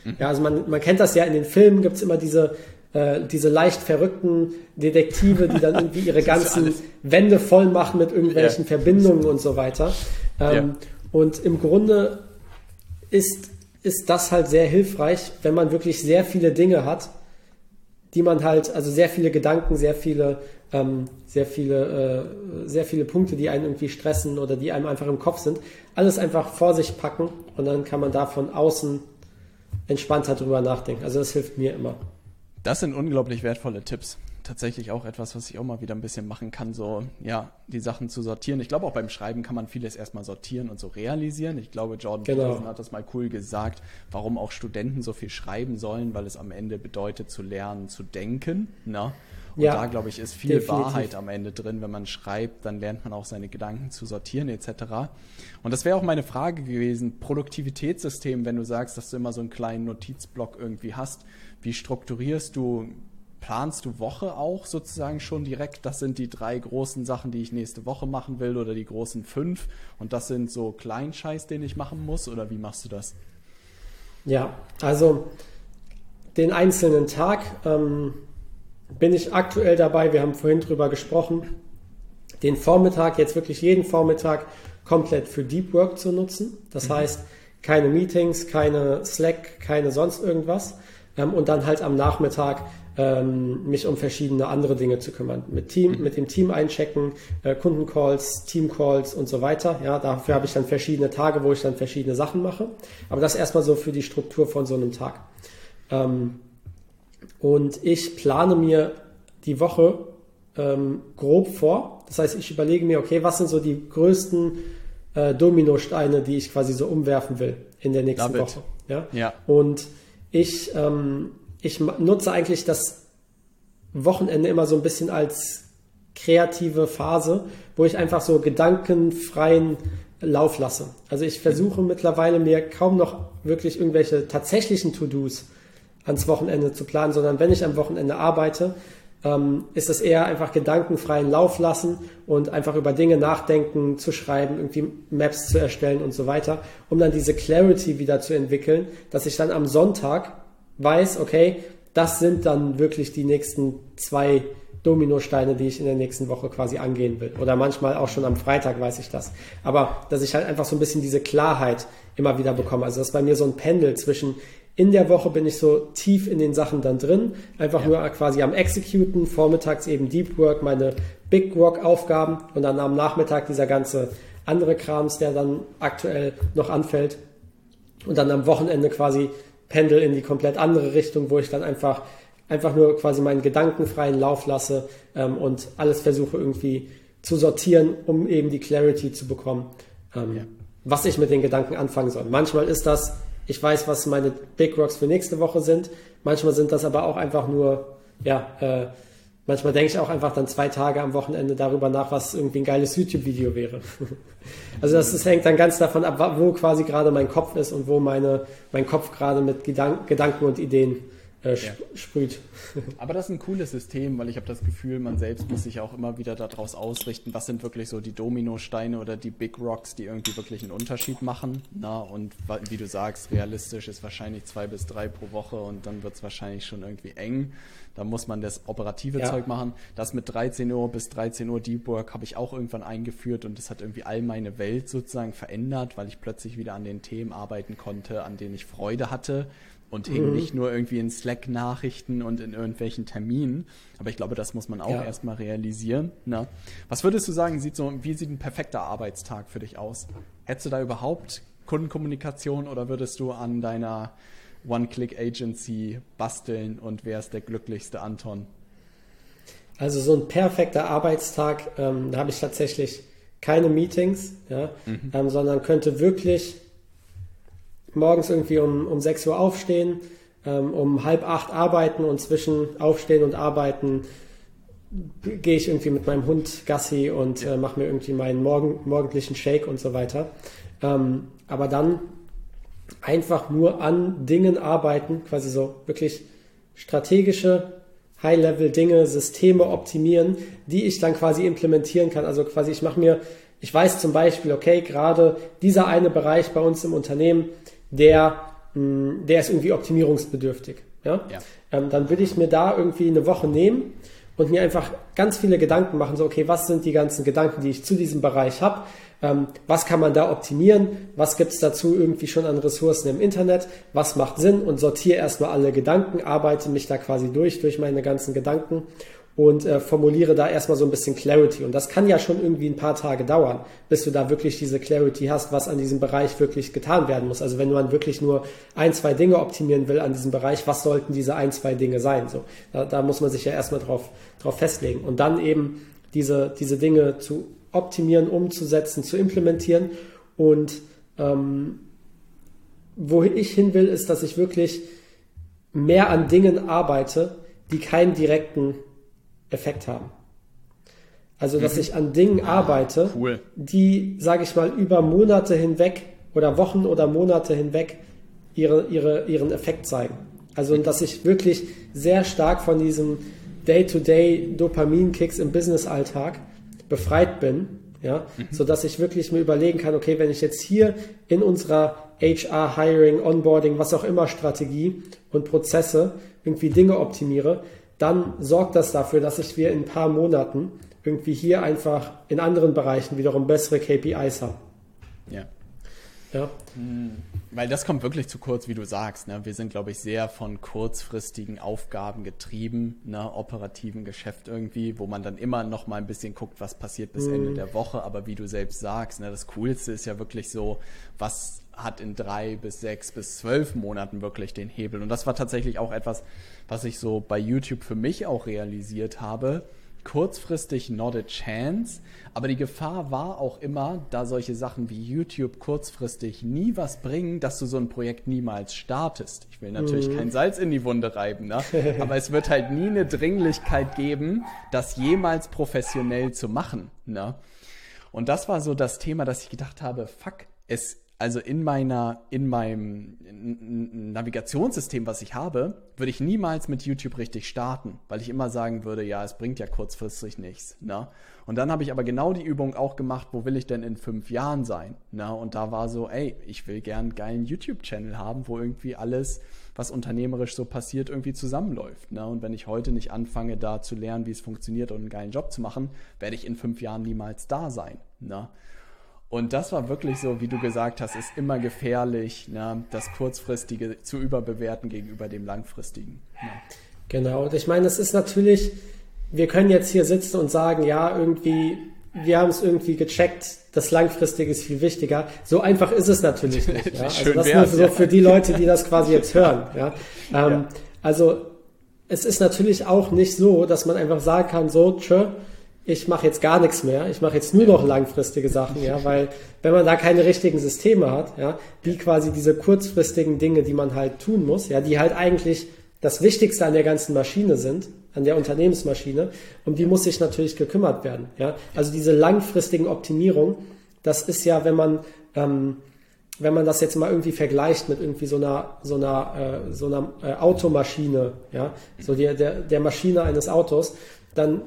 S2: Mhm. Ja, also man, man kennt das ja in den Filmen, gibt es immer diese äh, diese leicht verrückten Detektive, die dann irgendwie ihre ganzen Wände voll machen mit irgendwelchen ja. Verbindungen und so weiter. Ähm, ja. Und im Grunde ist, ist das halt sehr hilfreich, wenn man wirklich sehr viele Dinge hat, die man halt, also sehr viele Gedanken, sehr viele, ähm, sehr viele, äh, sehr viele Punkte, die einen irgendwie stressen oder die einem einfach im Kopf sind, alles einfach vor sich packen und dann kann man da von außen entspannter drüber nachdenken. Also das hilft mir immer.
S1: Das sind unglaublich wertvolle Tipps. Tatsächlich auch etwas, was ich auch mal wieder ein bisschen machen kann, so, ja, die Sachen zu sortieren. Ich glaube, auch beim Schreiben kann man vieles erstmal sortieren und so realisieren. Ich glaube, Jordan genau. Peterson hat das mal cool gesagt, warum auch Studenten so viel schreiben sollen, weil es am Ende bedeutet, zu lernen, zu denken. Ne? Und ja, da, glaube ich, ist viel definitiv. Wahrheit am Ende drin. Wenn man schreibt, dann lernt man auch seine Gedanken zu sortieren etc. Und das wäre auch meine Frage gewesen, Produktivitätssystem, wenn du sagst, dass du immer so einen kleinen Notizblock irgendwie hast. Wie strukturierst du, planst du Woche auch sozusagen schon direkt? Das sind die drei großen Sachen, die ich nächste Woche machen will oder die großen fünf. Und das sind so Kleinscheiß, den ich machen muss oder wie machst du das?
S2: Ja, also den einzelnen Tag ähm, bin ich aktuell dabei, wir haben vorhin drüber gesprochen, den Vormittag, jetzt wirklich jeden Vormittag komplett für Deep Work zu nutzen. Das mhm. heißt, keine Meetings, keine Slack, keine sonst irgendwas. Ähm, und dann halt am Nachmittag ähm, mich um verschiedene andere Dinge zu kümmern. Mit Team, mit dem Team einchecken, äh, Kundencalls, Teamcalls und so weiter. Ja, dafür habe ich dann verschiedene Tage, wo ich dann verschiedene Sachen mache. Aber das erstmal so für die Struktur von so einem Tag. Ähm, und ich plane mir die Woche ähm, grob vor. Das heißt, ich überlege mir, okay, was sind so die größten äh, Dominosteine, die ich quasi so umwerfen will in der nächsten. Woche. Ja? ja. Und ich, ähm, ich nutze eigentlich das Wochenende immer so ein bisschen als kreative Phase, wo ich einfach so gedankenfreien Lauf lasse. Also ich versuche mittlerweile mir kaum noch wirklich irgendwelche tatsächlichen To-Dos ans Wochenende zu planen, sondern wenn ich am Wochenende arbeite, ähm, ist es eher einfach gedankenfreien Lauf lassen und einfach über Dinge nachdenken, zu schreiben, irgendwie Maps zu erstellen und so weiter, um dann diese Clarity wieder zu entwickeln, dass ich dann am Sonntag weiß, okay, das sind dann wirklich die nächsten zwei Dominosteine, die ich in der nächsten Woche quasi angehen will. Oder manchmal auch schon am Freitag weiß ich das. Aber dass ich halt einfach so ein bisschen diese Klarheit immer wieder bekomme. Also das ist bei mir so ein Pendel zwischen, in der Woche bin ich so tief in den Sachen dann drin, einfach ja. nur quasi am Executen, vormittags eben Deep Work, meine Big Work Aufgaben und dann am Nachmittag dieser ganze andere Krams, der dann aktuell noch anfällt und dann am Wochenende quasi pendel in die komplett andere Richtung, wo ich dann einfach einfach nur quasi meinen gedankenfreien Lauf lasse ähm, und alles versuche irgendwie zu sortieren, um eben die Clarity zu bekommen, ähm, ja. was ich mit den Gedanken anfangen soll. Manchmal ist das ich weiß, was meine Big Rocks für nächste Woche sind. Manchmal sind das aber auch einfach nur, ja, äh, manchmal denke ich auch einfach dann zwei Tage am Wochenende darüber nach, was irgendwie ein geiles YouTube-Video wäre. also das, das, hängt dann ganz davon ab, wo quasi gerade mein Kopf ist und wo meine, mein Kopf gerade mit Gedank Gedanken und Ideen äh, ja. sprüht.
S1: Aber das ist ein cooles System, weil ich habe das Gefühl, man selbst muss sich auch immer wieder daraus ausrichten, was sind wirklich so die Dominosteine oder die Big Rocks, die irgendwie wirklich einen Unterschied machen. Na, und wie du sagst, realistisch ist wahrscheinlich zwei bis drei pro Woche und dann wird es wahrscheinlich schon irgendwie eng. Da muss man das operative ja. Zeug machen. Das mit 13 Uhr bis 13 Uhr Deep Work habe ich auch irgendwann eingeführt und das hat irgendwie all meine Welt sozusagen verändert, weil ich plötzlich wieder an den Themen arbeiten konnte, an denen ich Freude hatte und hing mhm. nicht nur irgendwie in Slack-Nachrichten und in irgendwelchen Terminen. Aber ich glaube, das muss man auch ja. erstmal realisieren. Ne? Was würdest du sagen, sieht so, wie sieht ein perfekter Arbeitstag für dich aus? Hättest du da überhaupt Kundenkommunikation oder würdest du an deiner One-Click-Agency basteln und wer ist der glücklichste Anton?
S2: Also so ein perfekter Arbeitstag, ähm, da habe ich tatsächlich keine Meetings, ja, mhm. ähm, sondern könnte wirklich morgens irgendwie um, um 6 Uhr aufstehen, ähm, um halb acht arbeiten und zwischen Aufstehen und Arbeiten gehe ich irgendwie mit meinem Hund Gassi und äh, mache mir irgendwie meinen morgen, morgendlichen Shake und so weiter. Ähm, aber dann einfach nur an Dingen arbeiten, quasi so wirklich strategische High-Level-Dinge, Systeme optimieren, die ich dann quasi implementieren kann. Also quasi ich mache mir, ich weiß zum Beispiel, okay, gerade dieser eine Bereich bei uns im Unternehmen, der, mh, hm, der ist irgendwie optimierungsbedürftig. Ja? ja. Ähm, dann würde ich mir da irgendwie eine Woche nehmen und mir einfach ganz viele Gedanken machen, so okay, was sind die ganzen Gedanken, die ich zu diesem Bereich habe, ähm, was kann man da optimieren, was gibt es dazu irgendwie schon an Ressourcen im Internet, was macht Sinn und sortiere erstmal alle Gedanken, arbeite mich da quasi durch, durch meine ganzen Gedanken und äh, formuliere da erstmal so ein bisschen Clarity. Und das kann ja schon irgendwie ein paar Tage dauern, bis du da wirklich diese Clarity hast, was an diesem Bereich wirklich getan werden muss. Also wenn man wirklich nur ein, zwei Dinge optimieren will an diesem Bereich, was sollten diese ein, zwei Dinge sein? So, da, da muss man sich ja erstmal drauf, drauf festlegen. Und dann eben diese, diese Dinge zu optimieren, umzusetzen, zu implementieren. Und ähm, wo ich hin will, ist, dass ich wirklich mehr an Dingen arbeite, die keinen direkten Effekt haben. Also, dass mhm. ich an Dingen ah, arbeite, cool. die, sage ich mal, über Monate hinweg oder Wochen oder Monate hinweg ihre, ihre, ihren Effekt zeigen. Also, dass ich wirklich sehr stark von diesem Day-to-Day Dopamin-Kicks im Business-Alltag befreit bin, ja, mhm. so dass ich wirklich mir überlegen kann, okay, wenn ich jetzt hier in unserer HR, Hiring, Onboarding, was auch immer Strategie und Prozesse irgendwie Dinge optimiere, dann sorgt das dafür, dass ich wir in ein paar Monaten irgendwie hier einfach in anderen Bereichen wiederum bessere KPIs haben.
S1: Ja. Ja. Hm, weil das kommt wirklich zu kurz, wie du sagst. Ne? Wir sind, glaube ich, sehr von kurzfristigen Aufgaben getrieben, ne? operativen Geschäft irgendwie, wo man dann immer noch mal ein bisschen guckt, was passiert bis mhm. Ende der Woche. Aber wie du selbst sagst, ne? das Coolste ist ja wirklich so, was hat in drei bis sechs bis zwölf Monaten wirklich den Hebel. Und das war tatsächlich auch etwas, was ich so bei YouTube für mich auch realisiert habe kurzfristig not a chance, aber die Gefahr war auch immer, da solche Sachen wie YouTube kurzfristig nie was bringen, dass du so ein Projekt niemals startest. Ich will natürlich mhm. kein Salz in die Wunde reiben, ne? aber es wird halt nie eine Dringlichkeit geben, das jemals professionell zu machen. Ne? Und das war so das Thema, dass ich gedacht habe, fuck, es also in meiner, in meinem Navigationssystem, was ich habe, würde ich niemals mit YouTube richtig starten, weil ich immer sagen würde, ja, es bringt ja kurzfristig nichts. Ne? Und dann habe ich aber genau die Übung auch gemacht, wo will ich denn in fünf Jahren sein? Ne? Und da war so, ey, ich will gern einen geilen YouTube-Channel haben, wo irgendwie alles, was unternehmerisch so passiert, irgendwie zusammenläuft. Ne? Und wenn ich heute nicht anfange, da zu lernen, wie es funktioniert und einen geilen Job zu machen, werde ich in fünf Jahren niemals da sein. Ne? Und das war wirklich so, wie du gesagt hast, ist immer gefährlich, ne, das Kurzfristige zu überbewerten gegenüber dem Langfristigen.
S2: Ne. Genau, und ich meine, es ist natürlich, wir können jetzt hier sitzen und sagen, ja, irgendwie, wir haben es irgendwie gecheckt, das Langfristige ist viel wichtiger. So einfach ist es natürlich nicht. Ja? Also das nur so für die Leute, die das quasi jetzt hören. Ja? Ähm, ja. Also es ist natürlich auch nicht so, dass man einfach sagen kann, so, tschö, ich mache jetzt gar nichts mehr, ich mache jetzt nur noch langfristige Sachen, ja, weil wenn man da keine richtigen Systeme hat, ja, die quasi diese kurzfristigen Dinge, die man halt tun muss, ja, die halt eigentlich das Wichtigste an der ganzen Maschine sind, an der Unternehmensmaschine, um die muss sich natürlich gekümmert werden, ja. Also diese langfristigen Optimierung, das ist ja, wenn man ähm, wenn man das jetzt mal irgendwie vergleicht mit irgendwie so einer, so einer, äh, so einer äh, Automaschine, ja, so der, der, der Maschine eines Autos, dann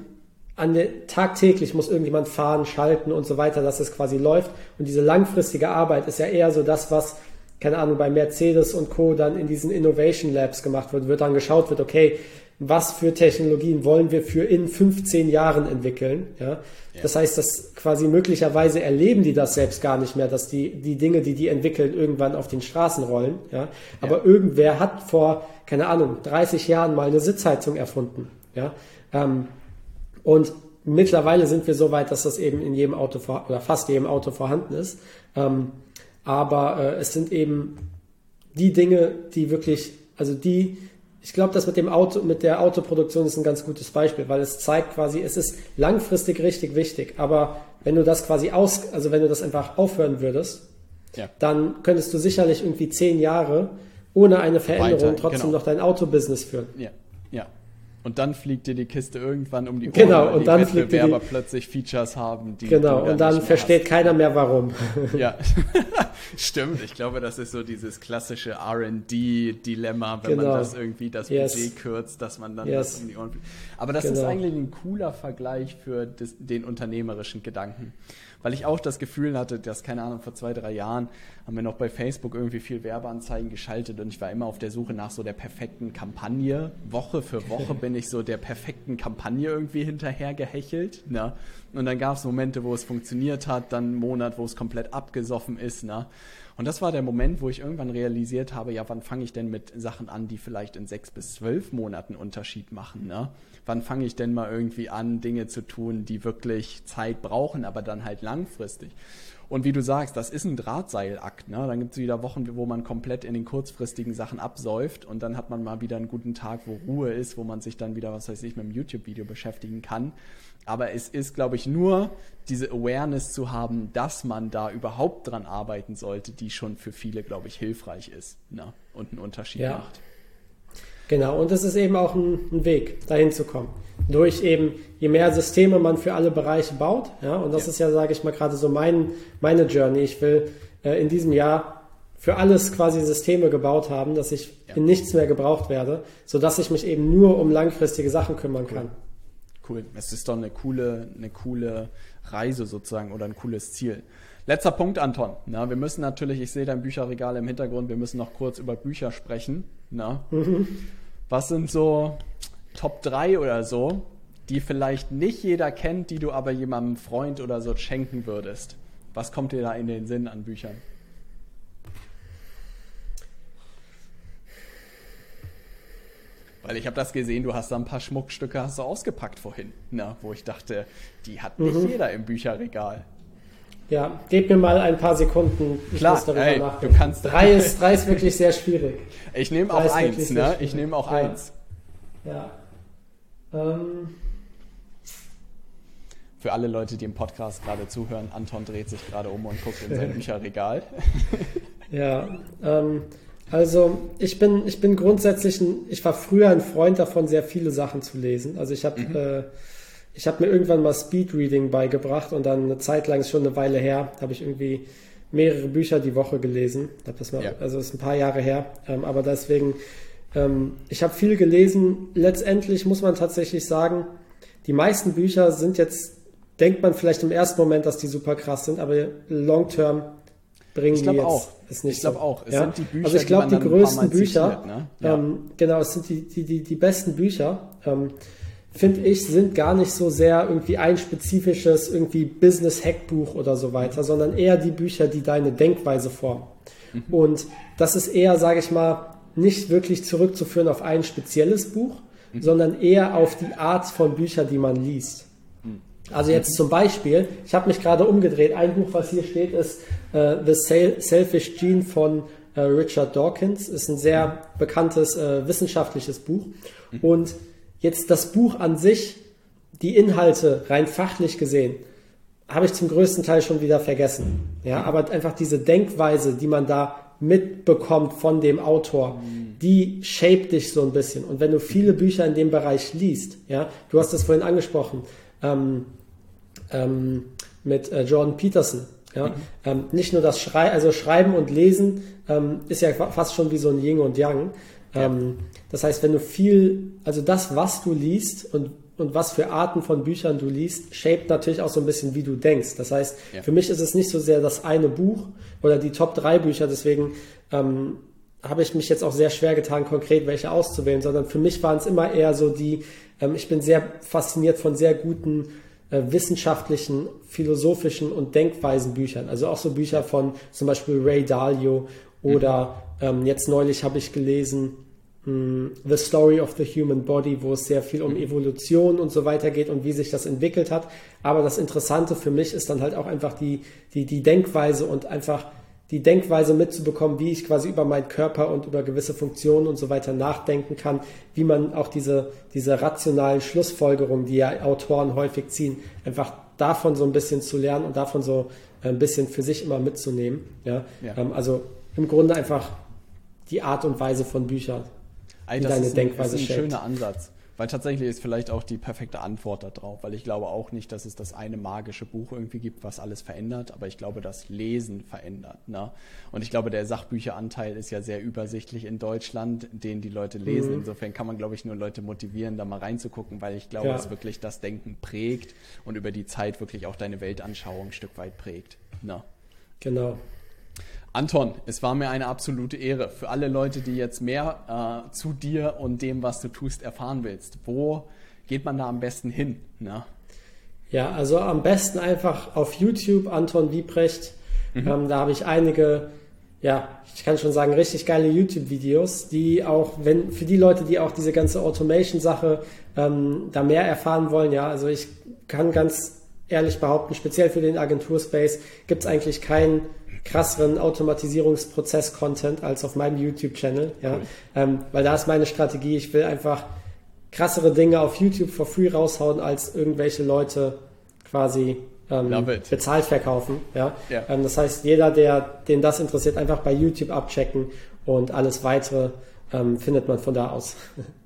S2: an der, tagtäglich muss irgendjemand fahren, schalten und so weiter, dass es quasi läuft. Und diese langfristige Arbeit ist ja eher so das, was, keine Ahnung, bei Mercedes und Co. dann in diesen Innovation Labs gemacht wird, wird dann geschaut wird, okay, was für Technologien wollen wir für in 15 Jahren entwickeln. Ja? ja? Das heißt, dass quasi möglicherweise erleben die das selbst gar nicht mehr, dass die, die Dinge, die die entwickeln, irgendwann auf den Straßen rollen. Ja? Aber ja. irgendwer hat vor, keine Ahnung, 30 Jahren mal eine Sitzheizung erfunden. Ja? Ähm, und mittlerweile sind wir so weit, dass das eben in jedem Auto vor, oder fast jedem Auto vorhanden ist. Ähm, aber äh, es sind eben die Dinge, die wirklich, also die, ich glaube, das mit dem Auto, mit der Autoproduktion ist ein ganz gutes Beispiel, weil es zeigt quasi, es ist langfristig richtig wichtig, aber wenn du das quasi aus, also wenn du das einfach aufhören würdest, ja. dann könntest du sicherlich irgendwie zehn Jahre ohne eine Veränderung Weiter, trotzdem genau. noch dein Autobusiness führen.
S1: Ja, ja. Und dann fliegt dir die Kiste irgendwann um die Ohren,
S2: genau, weil und die dann
S1: Wettbewerber die, plötzlich Features haben,
S2: die Genau, und dann versteht hast. keiner mehr warum.
S1: Ja, stimmt. Ich glaube, das ist so dieses klassische R&D-Dilemma, wenn genau. man das irgendwie das yes. Budget kürzt, dass man dann yes. das um die Ohren fliegt. Aber das genau. ist eigentlich ein cooler Vergleich für das, den unternehmerischen Gedanken weil ich auch das Gefühl hatte, dass, keine Ahnung, vor zwei, drei Jahren haben wir noch bei Facebook irgendwie viel Werbeanzeigen geschaltet und ich war immer auf der Suche nach so der perfekten Kampagne. Woche für Woche bin ich so der perfekten Kampagne irgendwie hinterher gehechelt. Ne? Und dann gab es Momente, wo es funktioniert hat, dann einen Monat, wo es komplett abgesoffen ist. Ne? Und das war der Moment, wo ich irgendwann realisiert habe, ja, wann fange ich denn mit Sachen an, die vielleicht in sechs bis zwölf Monaten Unterschied machen? Ne? Wann fange ich denn mal irgendwie an, Dinge zu tun, die wirklich Zeit brauchen, aber dann halt langfristig? Und wie du sagst, das ist ein Drahtseilakt. Ne? Dann gibt es wieder Wochen, wo man komplett in den kurzfristigen Sachen absäuft und dann hat man mal wieder einen guten Tag, wo Ruhe ist, wo man sich dann wieder, was weiß ich, mit einem YouTube-Video beschäftigen kann. Aber es ist, glaube ich, nur diese Awareness zu haben, dass man da überhaupt dran arbeiten sollte, die schon für viele, glaube ich, hilfreich ist ne? und einen Unterschied ja. macht.
S2: Genau, und es ist eben auch ein, ein, Weg, dahin zu kommen. Durch eben, je mehr Systeme man für alle Bereiche baut, ja, und das ja. ist ja, sage ich mal, gerade so mein, meine Journey. Ich will äh, in diesem Jahr für alles quasi Systeme gebaut haben, dass ich ja. in nichts mehr gebraucht werde, sodass ich mich eben nur um langfristige Sachen kümmern
S1: cool.
S2: kann.
S1: Cool. Es ist doch eine coole, eine coole Reise sozusagen oder ein cooles Ziel. Letzter Punkt, Anton. Na, wir müssen natürlich, ich sehe dein Bücherregal im Hintergrund, wir müssen noch kurz über Bücher sprechen. Na? Mhm. Was sind so Top 3 oder so, die vielleicht nicht jeder kennt, die du aber jemandem Freund oder so schenken würdest? Was kommt dir da in den Sinn an Büchern? Weil ich habe das gesehen, du hast da ein paar Schmuckstücke hast du ausgepackt vorhin, na, wo ich dachte, die hat nicht mhm. jeder im Bücherregal.
S2: Ja, gib mir mal ein paar Sekunden.
S1: Ich Klar, muss darüber ey, nachdenken. Du kannst
S2: drei, ist, drei ist wirklich sehr schwierig.
S1: Ich nehme auch eins, ne? Ich nehme auch ja. eins.
S2: Ja. Ähm.
S1: Für alle Leute, die im Podcast gerade zuhören, Anton dreht sich gerade um und guckt in sein Bücherregal.
S2: ja, ähm, also ich bin, ich bin grundsätzlich, ein, ich war früher ein Freund davon, sehr viele Sachen zu lesen. Also ich habe mhm. äh, ich habe mir irgendwann mal Speedreading beigebracht und dann eine Zeit lang, ist schon eine Weile her, habe ich irgendwie mehrere Bücher die Woche gelesen. Das mal, ja. Also ist ein paar Jahre her. Ähm, aber deswegen, ähm, ich habe viel gelesen. Letztendlich muss man tatsächlich sagen, die meisten Bücher sind jetzt, denkt man vielleicht im ersten Moment, dass die super krass sind, aber long term bringen ich die jetzt.
S1: Auch.
S2: Ist nicht
S1: ich glaube so. auch.
S2: Es ja? sind die Bücher, also ich glaube, die, die größten Bücher, zitiert, ne? ja. ähm, genau, es sind die, die, die, die besten Bücher. Ähm, finde ich, sind gar nicht so sehr irgendwie ein spezifisches irgendwie Business-Hackbuch oder so weiter, sondern eher die Bücher, die deine Denkweise formen. Mhm. Und das ist eher, sage ich mal, nicht wirklich zurückzuführen auf ein spezielles Buch, mhm. sondern eher auf die Art von Büchern, die man liest. Mhm. Also jetzt zum Beispiel, ich habe mich gerade umgedreht, ein Buch, was hier steht, ist uh, The Selfish Gene von uh, Richard Dawkins, ist ein sehr bekanntes uh, wissenschaftliches Buch. Mhm. Und Jetzt das Buch an sich, die Inhalte rein fachlich gesehen, habe ich zum größten Teil schon wieder vergessen. Ja, aber einfach diese Denkweise, die man da mitbekommt von dem Autor, die shaped dich so ein bisschen. Und wenn du viele Bücher in dem Bereich liest, ja, du hast das vorhin angesprochen, ähm, ähm, mit äh, Jordan Peterson, Ja? Mhm. Ähm, nicht nur das Schrei also Schreiben und Lesen ähm, ist ja fast schon wie so ein Yin und Yang. Ähm, das heißt, wenn du viel, also das, was du liest und und was für Arten von Büchern du liest, shaped natürlich auch so ein bisschen, wie du denkst. Das heißt, ja. für mich ist es nicht so sehr das eine Buch oder die Top 3 Bücher, deswegen ähm, habe ich mich jetzt auch sehr schwer getan, konkret welche auszuwählen, sondern für mich waren es immer eher so die, ähm, ich bin sehr fasziniert von sehr guten äh, wissenschaftlichen, philosophischen und Denkweisen Büchern. Also auch so Bücher von zum Beispiel Ray Dalio oder mhm. ähm, jetzt neulich habe ich gelesen, hm, The Story of the Human Body, wo es sehr viel um Evolution und so weiter geht und wie sich das entwickelt hat. Aber das Interessante für mich ist dann halt auch einfach die, die, die Denkweise und einfach die Denkweise mitzubekommen, wie ich quasi über meinen Körper und über gewisse Funktionen und so weiter nachdenken kann, wie man auch diese, diese rationalen Schlussfolgerungen, die ja Autoren häufig ziehen, einfach davon so ein bisschen zu lernen und davon so ein bisschen für sich immer mitzunehmen. Ja? ja. Ähm, also im Grunde einfach die Art und Weise von Büchern.
S1: Ey, das deine ist ein, Denkweise ist ein schöner Ansatz. Weil tatsächlich ist vielleicht auch die perfekte Antwort darauf, weil ich glaube auch nicht, dass es das eine magische Buch irgendwie gibt, was alles verändert, aber ich glaube, das Lesen verändert. Ne? Und ich glaube, der Sachbücheranteil ist ja sehr übersichtlich in Deutschland, den die Leute lesen. Mhm. Insofern kann man, glaube ich, nur Leute motivieren, da mal reinzugucken, weil ich glaube, ja. es wirklich das Denken prägt und über die Zeit wirklich auch deine Weltanschauung ein Stück weit prägt. Ne?
S2: Genau.
S1: Anton, es war mir eine absolute Ehre. Für alle Leute, die jetzt mehr äh, zu dir und dem, was du tust, erfahren willst, wo geht man da am besten hin? Ne?
S2: Ja, also am besten einfach auf YouTube Anton Wiebrecht. Mhm. Ähm, da habe ich einige, ja, ich kann schon sagen, richtig geile YouTube-Videos, die auch, wenn für die Leute, die auch diese ganze Automation-Sache ähm, da mehr erfahren wollen, ja, also ich kann ganz ehrlich behaupten, speziell für den Agenturspace gibt es eigentlich keinen krasseren Automatisierungsprozess-Content als auf meinem YouTube-Channel. Ja? Cool. Ähm, weil da ist meine Strategie, ich will einfach krassere Dinge auf YouTube for free raushauen, als irgendwelche Leute quasi ähm, bezahlt verkaufen. Ja? ja. Ähm, das heißt, jeder, der den das interessiert, einfach bei YouTube abchecken und alles weitere ähm, findet man von da aus.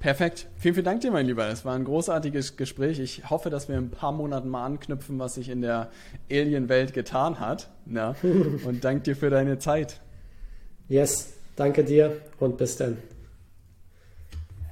S1: Perfekt. Vielen, vielen Dank dir, mein Lieber. Es war ein großartiges Gespräch. Ich hoffe, dass wir in ein paar Monaten mal anknüpfen, was sich in der Alien-Welt getan hat. Na? Und danke dir für deine Zeit.
S2: Yes, danke dir und bis dann.